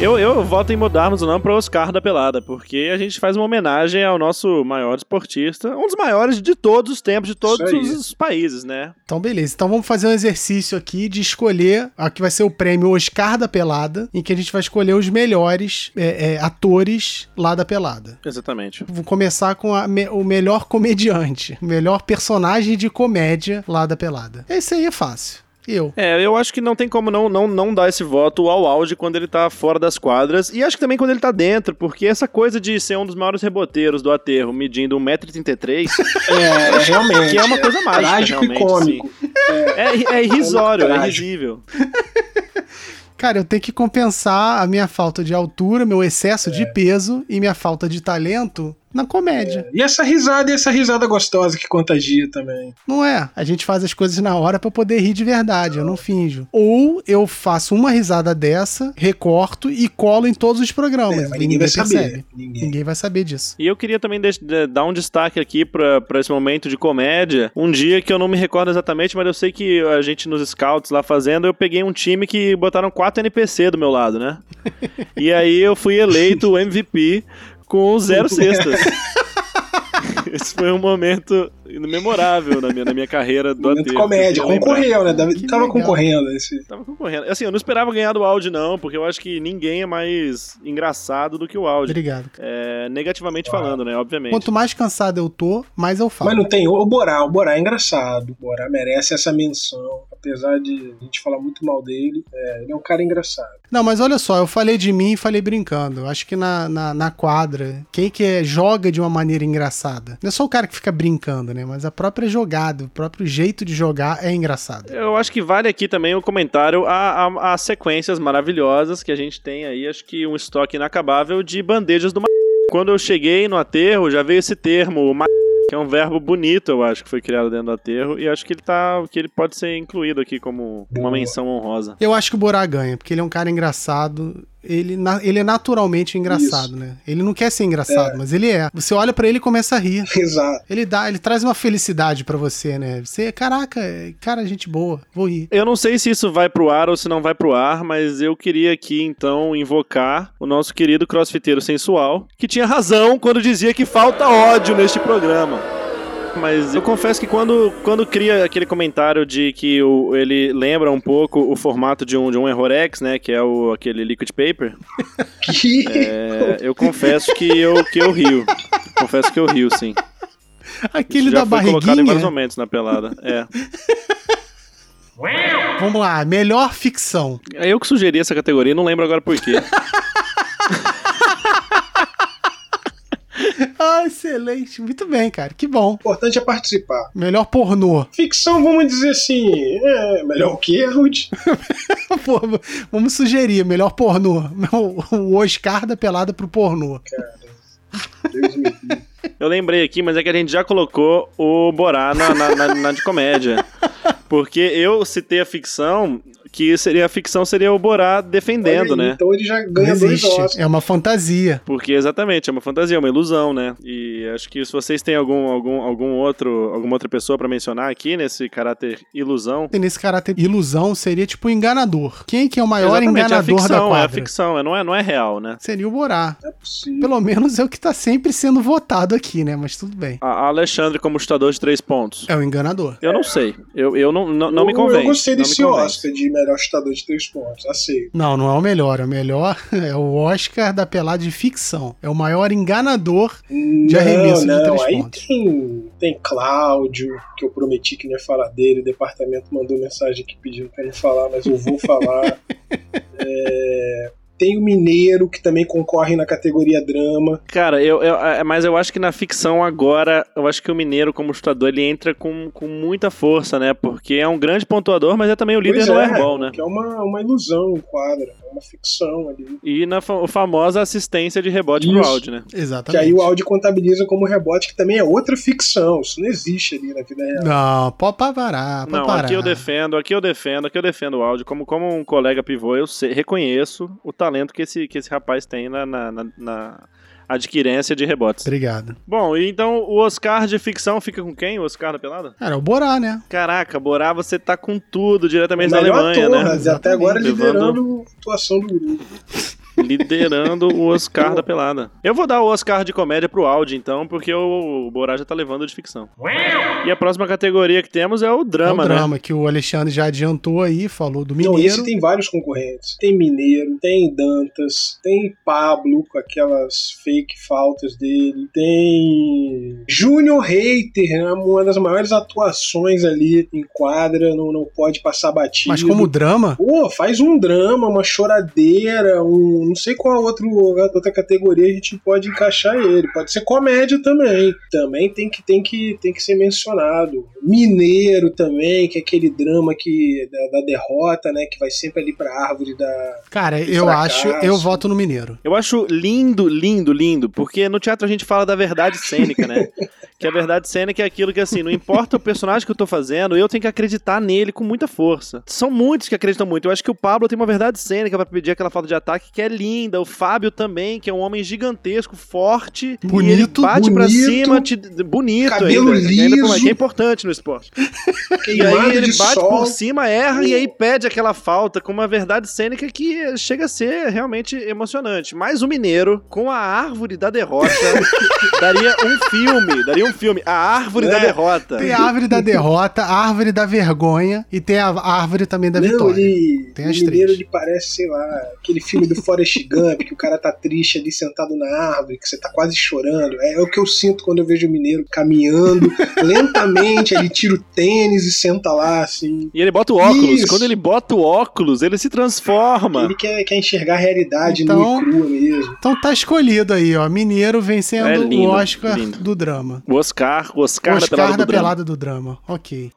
Eu, eu voto em mudarmos o nome para Oscar da Pelada, porque a gente faz uma homenagem ao nosso maior esportista, um dos maiores de todos os tempos, de todos os países, né? Então, beleza. Então vamos fazer um exercício aqui de escolher, aqui vai ser o prêmio Oscar da Pelada, em que a gente vai escolher os melhores é, é, atores lá da Pelada. Exatamente. Vou começar com a me- o melhor comediante, o melhor personagem de comédia lá da Pelada. Esse aí é fácil. Eu. É, eu acho que não tem como não, não, não dar esse voto ao auge quando ele tá fora das quadras. E acho que também quando ele tá dentro, porque essa coisa de ser um dos maiores reboteiros do aterro medindo 1,33m, É, realmente. que é uma coisa mágica, Trágico e realmente, cômico. é, é irrisório, é Trágico. risível. Cara, eu tenho que compensar a minha falta de altura, meu excesso de peso e minha falta de talento na comédia. E essa risada, e essa risada gostosa que contagia também. Não é? A gente faz as coisas na hora pra poder rir de verdade, eu não finjo. Ou eu faço uma risada dessa, recorto e colo em todos os programas. É, mas ninguém vai saber. percebe. Ninguém. Ninguém vai saber disso. E eu queria também dar um destaque aqui pra, pra esse momento de comédia. Um dia que eu não me recordo exatamente, mas eu sei que a gente nos scouts lá fazendo, eu peguei um time que botaram quatro NPC do meu lado, né? e aí eu fui eleito o MVP com zero cestas. Esse foi um momento memorável na minha, na minha carreira do Momento aterro. comédia, concorreu, né? Que tava legal. concorrendo. Esse... Tava concorrendo. Assim, eu não esperava ganhar do áudio, não, porque eu acho que ninguém é mais engraçado do que o áudio. Obrigado. É, negativamente falando, né? Obviamente. Quanto mais cansado eu tô, mais eu falo. Mas não tem o Borá. O Borá é engraçado. O Borá merece essa menção. Apesar de a gente falar muito mal dele, é, ele é um cara engraçado. Não, mas olha só, eu falei de mim e falei brincando. Eu acho que na, na, na quadra, quem que é, joga de uma maneira engraçada? Não é só o cara que fica brincando, né? Mas a própria jogada, o próprio jeito de jogar é engraçado. Eu acho que vale aqui também o comentário a, a, a sequências maravilhosas que a gente tem aí. Acho que um estoque inacabável de bandejas do ma... Quando eu cheguei no aterro, já veio esse termo, ma... que é um verbo bonito, eu acho, que foi criado dentro do aterro. E acho que ele tá. que ele pode ser incluído aqui como uma menção honrosa. Eu acho que o Borá ganha, porque ele é um cara engraçado. Ele, na- ele é naturalmente engraçado, né? Ele não quer ser engraçado, mas ele é. Você olha pra ele e começa a rir. Exato. Ele dá, ele traz uma felicidade pra você, né? Você, caraca, cara, gente boa, vou rir. Eu não sei se isso vai pro ar ou se não vai pro ar, mas eu queria aqui então invocar o nosso querido crossfiteiro sensual, que tinha razão quando dizia que falta ódio neste programa. Mas eu confesso que quando, quando cria aquele comentário de que o, ele lembra um pouco o formato de um, de um Errorex, né? Que é o, aquele liquid paper, Que... é, eu confesso que eu, que eu rio. Confesso que eu rio, sim. Aquele Isso já da foi colocado em vários barriguinha. momentos na pelada. É. Vamos lá, melhor ficção. É eu que sugeri essa categoria, não lembro agora por quê. Ah, excelente. Muito bem, cara. Que bom. O importante é participar. Melhor pornô. Ficção, vamos dizer assim, é melhor o que, Ruth? Pô, vamos sugerir, melhor pornô. O- O Oscar da pelada pro pornô. Deus me livre. Eu lembrei aqui, mas é que a gente já colocou o Borá na, na, na- na de comédia. Porque eu citei a ficção, que seria a ficção seria o Borá defendendo, aí, né? Então ele já Não ganha dois existe. Oscars. É uma fantasia. Porque exatamente, é uma fantasia, é uma ilusão, né? E acho que se vocês têm algum, algum, algum outro, alguma outra pessoa pra mencionar aqui nesse caráter ilusão. E nesse caráter ilusão seria tipo enganador. Quem que é o maior exatamente, é a enganador ficção, da é a quadra? ficção, é, não, é, não é real, né? Seria o Borá. É possível. Pelo menos é o que tá sempre sendo votado aqui, né? Mas tudo bem. A Alexandre como chutador de três pontos. É o enganador. Eu não sei. Eu, eu não, não, não me Eu- convence. Eu gostei me desse. Oscar de melhor chutador de três pontos. Aceito. Não, não é o melhor. O melhor é o Oscar da pelada de ficção. É o maior enganador. De arremesso de não, três aí pontos. tem, tem Cláudio, que eu prometi que não ia falar dele. O departamento mandou mensagem aqui pedindo pra não falar, mas eu vou falar. É, tem o Mineiro, que também concorre na categoria drama. Cara, eu, eu- é, mas eu acho que na ficção agora, eu acho que o Mineiro como chutador, ele entra com, com muita força, né? Porque é um grande pontuador, mas é também o líder Pois do é, airball, né? Que é uma, uma ilusão em quadra, é uma ficção ali. E na fa- famosa assistência de rebote pro Isso. áudio, né? Que Exatamente. aí o áudio contabiliza como rebote, que também é outra ficção. Isso não existe ali na vida real. Não, pode parar, pode Não, parar. aqui eu defendo, aqui eu defendo, aqui eu defendo o áudio. Como, como um colega pivô, eu sei- reconheço o talento que esse, que esse rapaz tem na, na, na- na adquirência de rebotes. Obrigado. Bom, e então o Oscar de ficção fica com quem? O Oscar da pelada? Cara, o Borá, né? Caraca, Borá, você tá com tudo diretamente da Alemanha, ator, né? mas até agora Levando- liderando a atuação do grupo. Liderando o Oscar da pelada. Eu vou dar o Oscar de comédia pro áudio, então, porque o Borá já tá levando de ficção. E a próxima categoria que temos é o drama, é o né? drama que o Alexandre já adiantou aí, falou do Não, Mineiro. esse tem vários concorrentes. Tem Mineiro, tem Dantas, tem Pablo com aquelas fake faltas dele, tem Júnior Hater, né, uma das maiores atuações ali em quadra, não, não pode passar batido. Mas como drama, Pô, faz um drama, uma choradeira, um não sei qual outro, outra categoria a gente pode encaixar ele. Pode ser comédia também. Também tem que, tem que, tem que ser mencionado. Mineiro também, que é aquele drama que, da, da derrota, né? Que vai sempre ali pra árvore da. Cara, eu fracasso. acho, eu voto no Mineiro. Eu acho lindo, lindo, lindo, porque no teatro a gente fala da verdade cênica, né? que a verdade cênica é aquilo que, assim, não importa o personagem que eu tô fazendo, eu tenho que acreditar nele com muita força. São muitos que acreditam muito. Eu acho que o Pablo tem uma verdade cênica pra pedir aquela falta de ataque que é linda. O Fábio também, que é um homem gigantesco, forte. e ele Bonito, bate pra bonito, cima, te- bonito cabelo ainda. que ainda liso. que é importante no esporte. E aí ele bate sol. por cima, erra e aí pede aquela falta com uma verdade cênica que chega a ser realmente emocionante. Mas o Mineiro, com a árvore da derrota, daria um filme. Daria um filme. A árvore da É. derrota. Tem a árvore da derrota, a árvore da vergonha e tem a árvore também da Não, vitória. ele, Tem o as Mineiro, três. ele parece, sei lá, aquele filme do Forrest Gump, que o cara tá triste ali sentado na árvore, que você tá quase chorando. É, o que eu sinto quando eu vejo o Mineiro caminhando lentamente, ele tira o tênis e senta lá, assim. E ele bota o óculos. Isso. Quando ele bota o óculos, ele se transforma. Ele quer, quer enxergar a realidade Então- nua e crua mesmo. Então tá escolhido aí, ó. Mineiro vencendo É lindo, o Oscar lindo. do drama. O Oscar, o Oscar, Oscar da pelada da do drama. pelada do drama. Ok.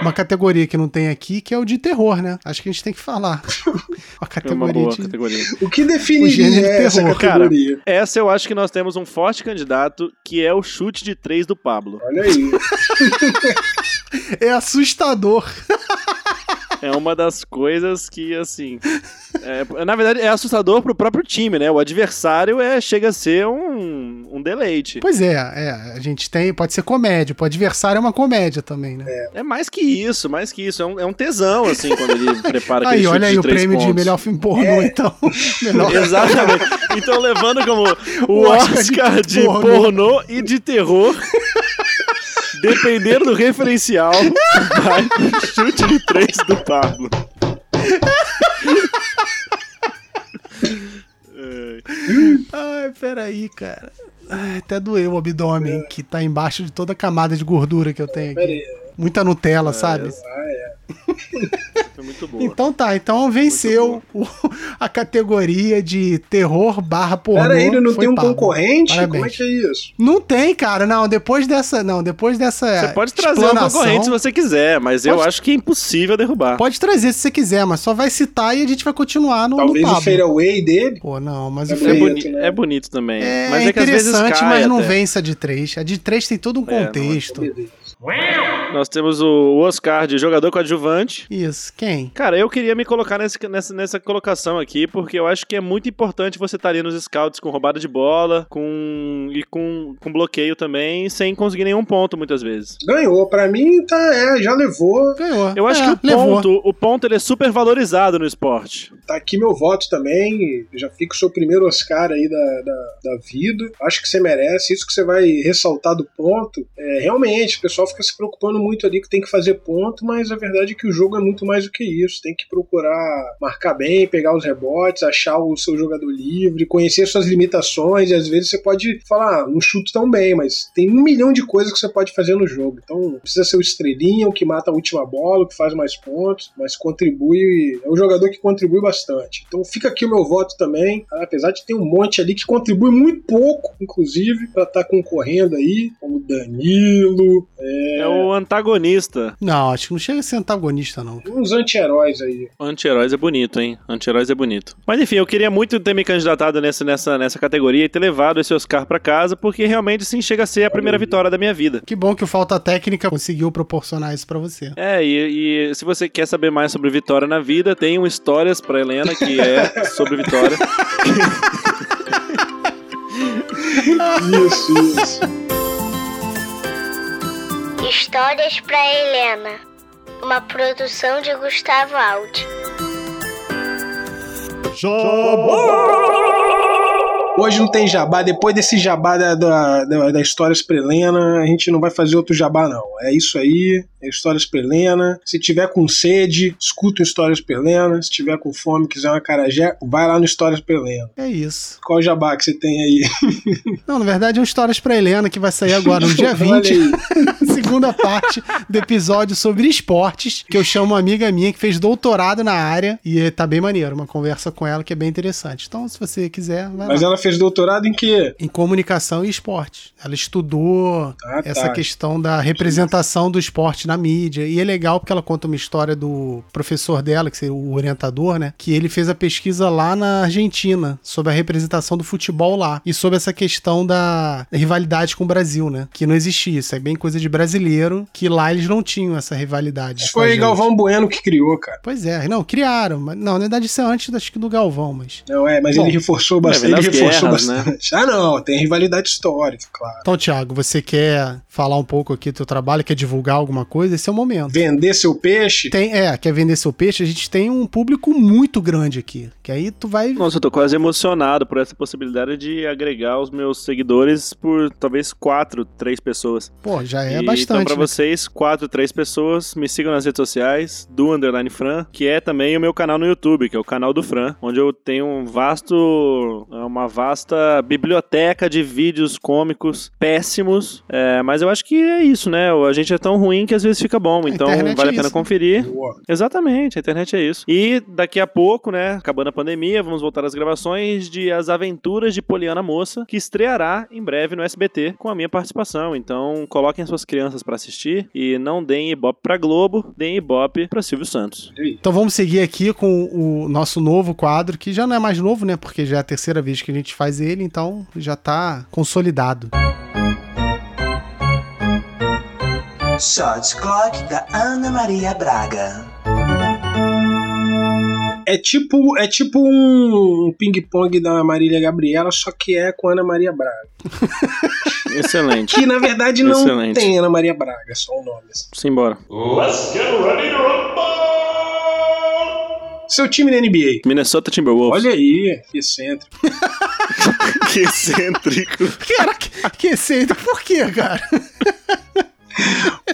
Uma categoria que não tem aqui, que é o de terror, né? Acho que a gente tem que falar. Uma É uma categoria boa de. categoria. O que O gênero definiria de essa terror. categoria? Essa eu acho que nós temos um forte candidato, que é o chute de três do Pablo. Olha aí. É assustador. É uma das coisas que, assim. é, na verdade, é assustador pro próprio time, né? O adversário é, chega a ser um, um deleite. Pois é, é, a gente tem. Pode ser comédia. O adversário é uma comédia também, né? É mais que isso, mais que isso. É um, é um tesão, assim, quando ele prepara aquele Aí, olha aí de o prêmio de pontos. melhor filme pornô, então. melhor. Exatamente. Então, levando como o O Oscar Oscar de de pornô. pornô e de terror, dependendo do referencial, vai pro chute de três do Pablo. É. Ai, peraí, cara. Ai, até doeu o abdômen, que tá embaixo de toda a camada de gordura que eu tenho aqui. Muita Nutella, sabe? Ah, é. Foi muito boa. Então tá, então venceu o- a categoria de terror barra pornô. Pera aí, ele não tem um Pablo. concorrente? Parabéns. Como é que é isso? Não tem, cara, não. Depois dessa. Não, depois dessa. Você pode trazer um concorrente se você quiser, mas eu Pode- acho que é impossível derrubar. Pode trazer se você quiser, mas só vai citar e a gente vai continuar no, Talvez no o fadeaway dele. Pô, não, mas É o É, boni né? é bonito também. é, mas é que às vezes interessante, cai mas não até. vence a de três. A de três tem todo um É, não é contexto. Nós temos o Oscar de jogador coadjuvante. Isso, quem? Cara, eu queria me colocar nesse- nessa, nessa colocação aqui, porque eu acho que é muito importante você estar ali nos scouts com roubada de bola, com e com, com bloqueio também, sem conseguir nenhum ponto muitas vezes. Ganhou. Pra mim, tá, é, já levou. Ganhou. Eu acho É, que o levou. ponto, o ponto ele é super valorizado no esporte. Tá aqui meu voto também. Já fica o seu primeiro Oscar aí da, da, da vida. Acho que você merece. Isso que você vai ressaltar do ponto. É, realmente, o pessoal fica se preocupando muito ali que tem que fazer ponto, mas a verdade é que o jogo é muito mais do que isso. Tem que procurar marcar bem, pegar os rebotes, achar o seu jogador livre, conhecer suas limitações. E às vezes você pode falar, ah, não chuto tão bem, mas tem um milhão de coisas que você pode fazer no jogo. Então, precisa ser o estrelinha, o que mata a última bola, o que faz mais pontos, mas contribui. É um jogador que contribui bastante. Então fica aqui o meu voto também. tá? Apesar de ter um monte ali que contribui muito pouco, inclusive, para estar concorrendo aí, como Danilo, É, o antagonista. Não, acho que não chega a ser antagonista, não. uns anti-heróis aí. Anti-heróis é bonito, hein? Anti-heróis é bonito. Mas enfim, eu queria muito ter me candidatado nessa, nessa, nessa categoria e ter levado esse Oscar pra casa, porque realmente sim chega a ser a primeira vitória da minha vida. Que bom que o Falta Técnica conseguiu proporcionar isso pra você. É, e, e se você quer saber mais sobre Vitória na vida, tem um Histórias pra Helena, que é sobre Vitória. Isso, isso. Histórias para Helena. Uma produção de Gustavo Aldi. Hoje não tem jabá. Depois desse jabá da, da, da, da Histórias pra Helena, a gente não vai fazer outro jabá, não. É isso aí. é Histórias pra Helena. Se tiver com sede, escuta o Histórias pra Helena. Se tiver com fome, quiser uma carajé, vai lá no Histórias pra Helena. É isso. Qual o jabá que você tem aí? Não, na verdade é um Histórias pra Helena que vai sair agora no dia Olha 20. aí. segunda parte do episódio sobre esportes, que eu chamo uma amiga minha que fez doutorado na área e tá bem maneiro, uma conversa com ela que é bem interessante. Então, se você quiser, vai Mas lá. ela fez doutorado em quê? Em comunicação e esporte. Ela estudou Ah, essa tá. questão da representação do esporte na mídia. E é legal porque ela conta uma história do professor dela, que seria o orientador, né? Que ele fez a pesquisa lá na Argentina sobre a representação do futebol lá. E sobre essa questão da rivalidade com o Brasil, né? Que não existia. Isso é bem coisa de brasileiro, que lá eles não tinham essa rivalidade. Isso foi. Galvão Bueno que criou, cara. Pois é, não, criaram. Mas, não, na verdade isso é antes acho que do Galvão, mas. Não, é, mas Bom, ele reforçou é, bastante. vem ele reforçou guerras, né? Ah, não, tem rivalidade histórica, claro. Então, Thiago, você quer falar um pouco aqui do teu trabalho, quer divulgar alguma coisa? Esse é o momento. Vender seu peixe. Tem, é, quer vender seu peixe? A gente tem um público muito grande aqui. Que aí tu vai. Nossa, eu tô quase emocionado por essa possibilidade de agregar os meus seguidores por talvez quatro, três pessoas. Pô, já é E, bastante. Então, pra né? vocês, quatro, três pessoas, me sigam nas redes sociais, do Underline Fran, que é também o meu canal no YouTube, que é o canal do Fran, onde eu tenho um vasto, uma vasta biblioteca de vídeos cômicos péssimos. É, mas eu acho que é isso, né? A gente é tão ruim que às vezes fica bom. Então vale é a pena isso. conferir. Boa. Exatamente, a internet é isso. E daqui a pouco, né, acabando a pandemia, vamos voltar às gravações de As Aventuras de Poliana Moça, que estreará em breve no SBT com a minha participação. Então, coloquem suas crianças pra assistir e não deem ibope pra Globo, deem ibope pra Silvio Santos. Então vamos seguir aqui com o nosso novo quadro, que já não é mais novo, né? Porque já é a terceira vez que a gente faz ele, então já tá consolidado. Shot Clock da Ana Maria Braga. É tipo, é tipo um ping-pong da Marília Gabriela, só que é com Ana Maria Braga. Excelente. Que na verdade não Excelente. tem Ana Maria Braga, é só o nome. Simbora. Let's get ready to rumble! Seu time na NBA. Minnesota Timberwolves. Olha aí, que excêntrico. Que excêntrico. Cara, que, que aceita? Por quê, cara?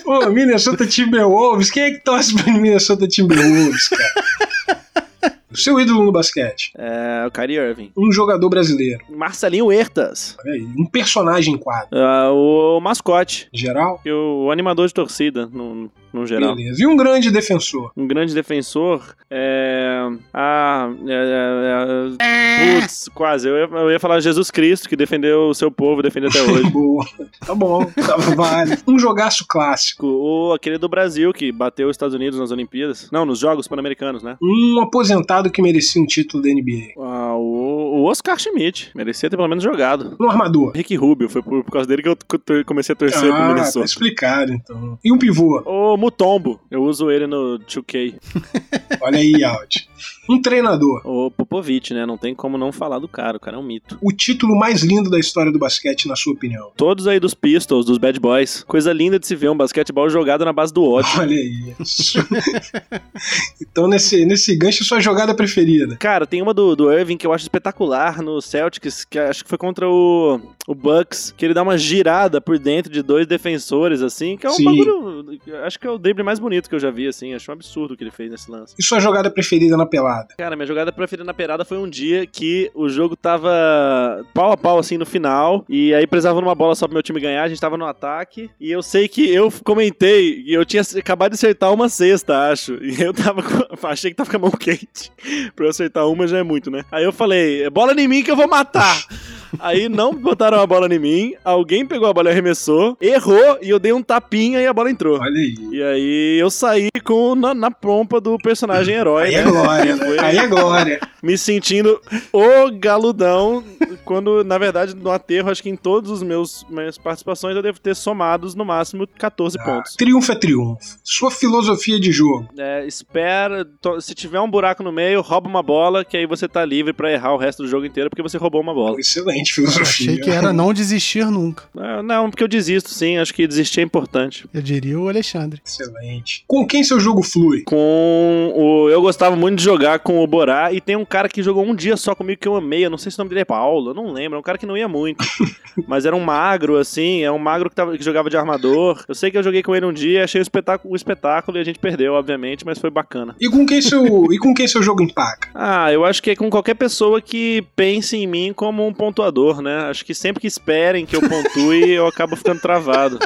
Pô, Minnesota Timberwolves, quem é que torce pro Minnesota Timberwolves, cara? O seu ídolo no basquete. É, o Kyrie Irving. Um jogador brasileiro. Marcelinho Huertas. Olha aí, um personagem em quadro. É, o mascote. Geral? E o animador de torcida, no, no geral. Beleza. E um grande defensor. um grande defensor. É. Ah. É, é, é, putz, quase. Eu ia, eu ia falar Jesus Cristo, que defendeu o seu povo defende até hoje. Boa. Tá bom, tá vale. Um jogaço clássico. Ou aquele do Brasil, que bateu os Estados Unidos nas Olimpíadas. Não, nos Jogos Pan-Americanos, né? Um aposentado que merecia um título da NBA. Ah, o, Oscar Schmidt. Merecia ter pelo menos jogado. Um armador. Rick Rubio, foi por, por causa dele que eu co- comecei a torcer pro Ah, tá Minnesota. explicado, então. E um pivô. O Mutombo, eu uso ele no 2K. Olha aí, áudio. Um treinador. O Popovich, né? Não tem como não falar do cara, o cara é um mito. O título mais lindo da história do basquete, na sua opinião. Todos aí dos Pistols, dos Bad Boys. Coisa linda de se ver um basquetebol jogado na base do ódio. Olha aí. então, nesse, nesse gancho, sua jogada preferida. Cara, tem uma do, do Irving que eu acho espetacular no Celtics, que acho que foi contra o, o Bucks, que ele dá uma girada por dentro de dois defensores, assim, que é um Sim. bagulho. Acho que é o drible mais bonito que eu já vi, assim. Acho um absurdo o que ele fez nesse lance. E sua jogada preferida na pelada? Cara, minha jogada preferida na perada foi um dia que o jogo tava pau a pau, assim, no final. E aí precisava numa bola só pro meu time ganhar. A gente tava no ataque. E eu sei que eu comentei e eu tinha acabado de acertar uma cesta, acho. E eu tava com... Achei que tava com a mão quente. pra eu acertar uma já é muito, né? Aí eu falei, bola em mim que eu vou matar. Aí não botaram a bola em mim. Alguém pegou a bola e arremessou. Errou e eu dei um tapinha e a bola entrou. Olha aí. E aí eu saí com na, na pompa do personagem herói, Aí né? é glória. Foi- Aí é glória. me sentindo o galudão, quando, na verdade, no aterro, acho que em todos os meus minhas participações eu devo ter somados no máximo 14 pontos. Triunfo é triunfo. Sua filosofia de jogo. É, espera, se tiver um buraco no meio, rouba uma bola, que aí você tá livre pra errar o resto do jogo inteiro, porque você roubou uma bola. Excelente Excelente filosofia. Achei que era não desistir nunca. Não, porque eu desisto, sim. Acho que desistir é importante. Eu diria o Alexandre. Excelente. Com quem seu jogo flui? Com o. Eu gostava muito de jogar com o Borá e tem um cara que jogou um dia só comigo que eu amei. Eu não sei se o nome dele é Paulo, eu não lembro. É um cara que não ia muito. mas era um magro, assim. É um magro que, tava, que jogava de armador. Eu sei que eu joguei com ele um dia, achei o espetáculo, o espetáculo e a gente perdeu, obviamente, mas foi bacana. E com quem seu, e com quem seu jogo empaca? Ah, eu acho que é com qualquer pessoa que pense em mim como um pontuador, né? Acho que sempre que esperem que eu pontue, eu acabo ficando travado.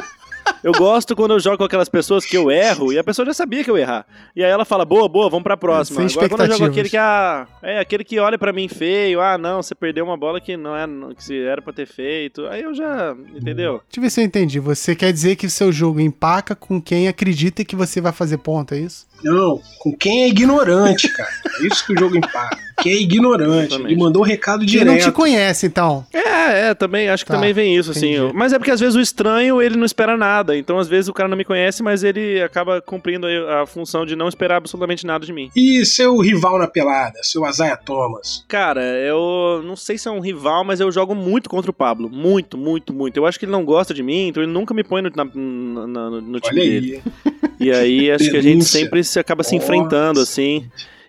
Eu gosto quando eu jogo com aquelas pessoas que eu erro e a pessoa já sabia que eu ia errar. E aí ela fala, boa, boa, vamos pra próxima. Sem Agora quando eu jogo aquele que, ah, é, aquele que olha pra mim feio, ah, não, você perdeu uma bola que não é, que era pra ter feito. Aí eu já, entendeu? Deixa eu ver se eu entendi. Você quer dizer que o seu jogo empaca com quem acredita que você vai fazer ponto, é isso? Não, com quem é ignorante, cara. É isso que o jogo empaca. Quem é ignorante. Exatamente. Ele mandou o recado Quem não te direto. conhece, então. É, é, também, acho que Tá, também vem isso, assim. entendi. Mas é porque às vezes o estranho, ele não espera nada. Então às vezes o cara não me conhece, mas ele acaba cumprindo aí a função de não esperar absolutamente nada de mim. E seu rival na pelada, seu Isaiah Thomas. Cara, eu não sei se é um rival, mas eu jogo muito contra o Pablo. Muito, muito, muito. Eu acho que ele não gosta de mim, então ele nunca me põe no, na- na- na- no time Olha dele. E aí acho que a gente sempre se acaba se enfrentando, assim.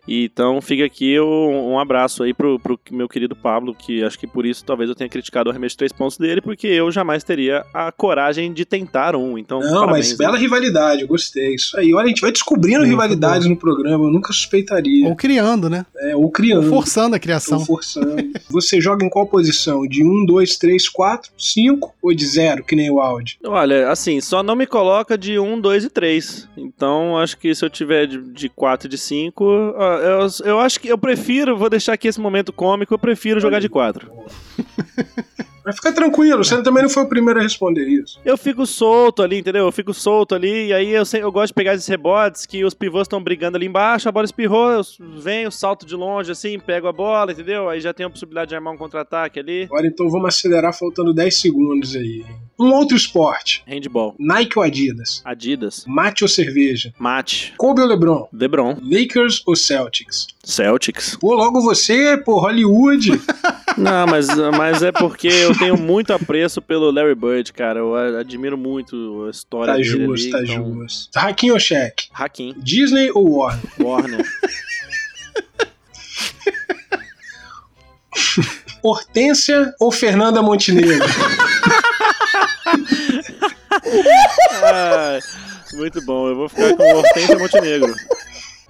E Então fica aqui um, um abraço aí pro, pro meu querido Pablo, que acho que por isso talvez eu tenha criticado o arremesso de três pontos dele, porque eu jamais teria a coragem de tentar um. Então, Não, parabéns, mas bela né? rivalidade, eu gostei. Isso aí. Olha, a gente vai descobrindo Muito rivalidades no programa, eu nunca suspeitaria. Ou criando, né? É, ou Ou criando. forçando a criação. forçando. Você joga em qual posição? De 1, 2, 3, 4, 5 ou de 0, que nem o Audi? Olha, assim, só não me coloca de 1, 2 e 3. Então, acho que se eu tiver de, de 4 e de 5, ó, eu, eu acho que eu prefiro, vou deixar aqui esse momento cômico, eu prefiro jogar de 4. Mas fica tranquilo, você também não foi o primeiro a responder isso. Eu fico solto ali, entendeu? Eu fico solto ali, e aí eu, sei- eu gosto de pegar esses rebotes que os pivôs estão brigando ali embaixo, a bola espirrou, eu venho, salto de longe assim, pego a bola, entendeu? Aí já tem a possibilidade de armar um contra-ataque ali. Agora então vamos acelerar faltando 10 segundos aí. Um outro esporte. Handball. Nike ou Adidas? Adidas. Mate ou cerveja? Mate. Kobe ou LeBron? LeBron. Lakers ou Celtics? Celtics. Pô, logo você, pô, Hollywood. Não, mas, mas é porque eu tenho muito apreço pelo Larry Bird, cara. Eu admiro muito a história tá dele justo, ali. tá então... justo. Hakim ou Shaq? Hakim. Disney ou Warner? Warner. Hortência ou Fernanda Montenegro? Ai, muito bom. Eu vou ficar com Hortência Montenegro.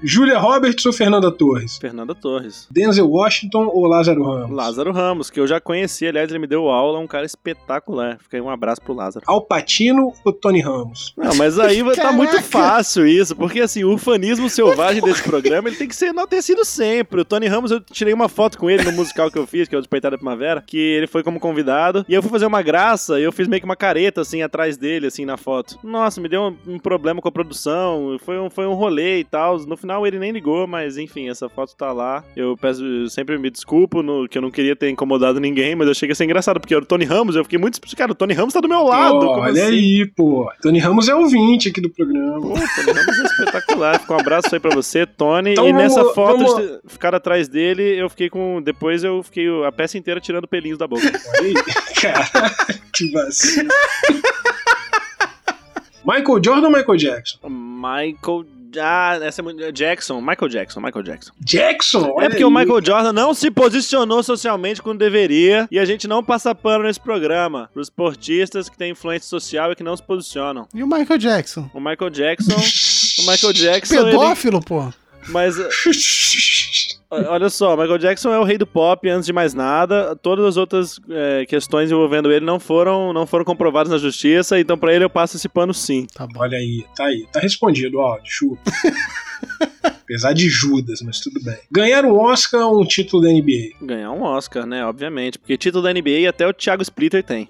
Julia Roberts ou Fernanda Torres? Fernanda Torres. Denzel Washington ou Lázaro Ramos? Lázaro Ramos, que eu já conheci, aliás, ele me deu aula, um cara espetacular. Fica aí um abraço pro Lázaro. Al Pacino ou Tony Ramos? Não, mas aí vai tá muito fácil isso, porque assim, o fanismo selvagem desse programa, ele tem que ser enaltecido sempre. O Tony Ramos, eu tirei uma foto com ele no musical que eu fiz, que é o Despertar da Primavera, que ele foi como convidado, e eu fui fazer uma graça, e eu fiz meio que uma careta, assim, atrás dele, assim, na foto. Nossa, me deu um, um problema com a produção, foi um, foi um rolê e tal. No final ele nem ligou, mas enfim, essa foto tá lá. Eu peço, eu sempre me desculpo, no, que eu não queria ter incomodado ninguém, mas eu achei que ia ser engraçado, porque era o Tony Ramos, eu fiquei muito... Cara, o Tony Ramos tá do meu lado, olha assim? aí, pô. Tony Ramos é ouvinte aqui do programa. Pô, Tony Ramos é espetacular. Fica um abraço aí pra você, Tony. Então e vamos- nessa foto vamos- ficar atrás dele, eu fiquei com. Depois eu fiquei a peça inteira tirando pelinhos da boca. Olha aí. Cara, que vacilo. Michael Jordan ou Michael Jackson? Michael. Ah, essa é muito. Jackson, Michael Jackson, Michael Jackson. Jackson? É porque aí. o Michael Jordan não se posicionou socialmente quando deveria e a gente não passa pano nesse programa pros esportistas que têm influência social e que não se posicionam. E o Michael Jackson? O Michael Jackson. o Michael Jackson. ele- Pedófilo, pô. mas Olha só, Michael Jackson é o rei do pop antes de mais nada. Todas as outras é, questões envolvendo ele não foram, não foram comprovadas na justiça, então pra ele eu passo esse pano sim. Tá bom. Olha aí, tá aí. Tá respondido, ó, chupa. Apesar de Judas, mas tudo bem. Ganhar um Oscar ou um título da NBA? Ganhar um Oscar, né? Obviamente. Porque título da NBA até o Thiago Splitter tem.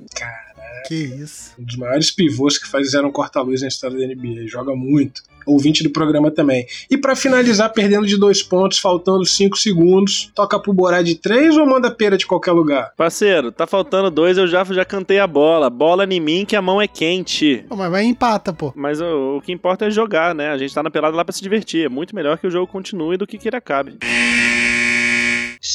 Que isso. Um dos maiores pivôs que fizeram corta-luz na história da NBA. Joga muito. Ouvinte do programa também. E pra finalizar, perdendo de dois pontos, faltando cinco segundos, toca pro Borá de três ou manda pera de qualquer lugar? Parceiro, tá faltando dois, eu já, já cantei a bola. Bola em mim que a mão é quente. Pô, mas vai empata, pô. Mas o, o que importa é jogar, né? A gente tá na pelada lá pra se divertir. É muito melhor que o jogo continue do que que ele acabe.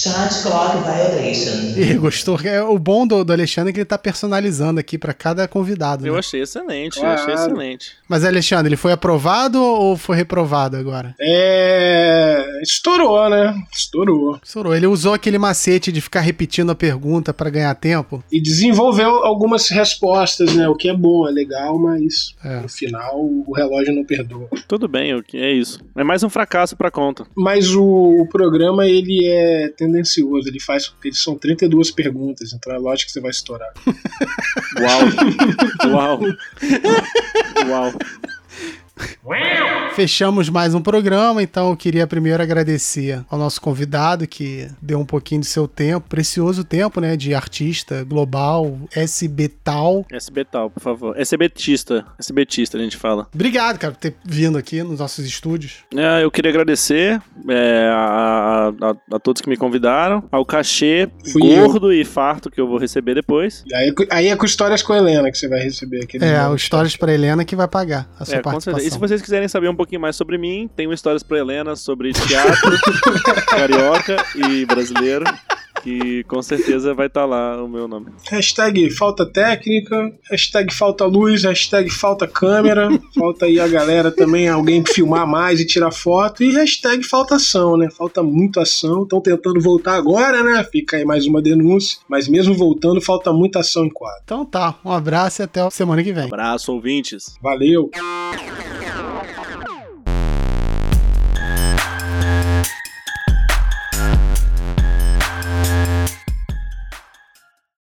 Shot Clock Violation. Ih, gostou? É, o bom do, do Alexandre é que ele tá personalizando aqui pra cada convidado. Eu né? achei excelente, eu Claro. achei excelente. Mas, Alexandre, ele foi aprovado ou foi reprovado agora? É. Estourou, né? Estourou. Estourou. Ele usou aquele macete de ficar repetindo a pergunta pra ganhar tempo. E desenvolveu algumas respostas, né? O que é bom, é legal, mas É. no final o relógio não perdoa. Tudo bem, o que- é isso. É mais um fracasso pra conta. Mas o, o programa ele é tendencioso, ele faz. Eles são 32 perguntas, então é lógico que você vai estourar. Uau. Uau. Uau. Fechamos mais um programa, então eu queria primeiro agradecer ao nosso convidado que deu um pouquinho de seu tempo, precioso tempo, né, de artista global, SBTal. SBtal, por favor. SBtista. SBtista, a gente fala. Obrigado, cara, por ter vindo aqui nos nossos estúdios. É, eu queria agradecer é, a, a- a todos que me convidaram, ao cachê Fui eu. gordo e farto que eu vou receber depois. E Aí, aí é com histórias com a Helena que você vai receber aqui. É, o Histórias pra Helena que vai pagar a sua É, participação. E se vocês quiserem saber um pouquinho mais sobre mim, tem histórias pra Helena sobre teatro, carioca e brasileiro. Que com certeza vai estar lá o meu nome. Hashtag falta técnica, hashtag falta luz, hashtag falta câmera, falta aí a galera também, alguém filmar mais e tirar foto, e hashtag falta ação, né? Falta muito ação, estão tentando voltar agora, né? Fica aí mais uma denúncia, mas mesmo voltando, falta muita ação em quadro. Então tá, um abraço e até a semana que vem. Abraço, ouvintes. Valeu!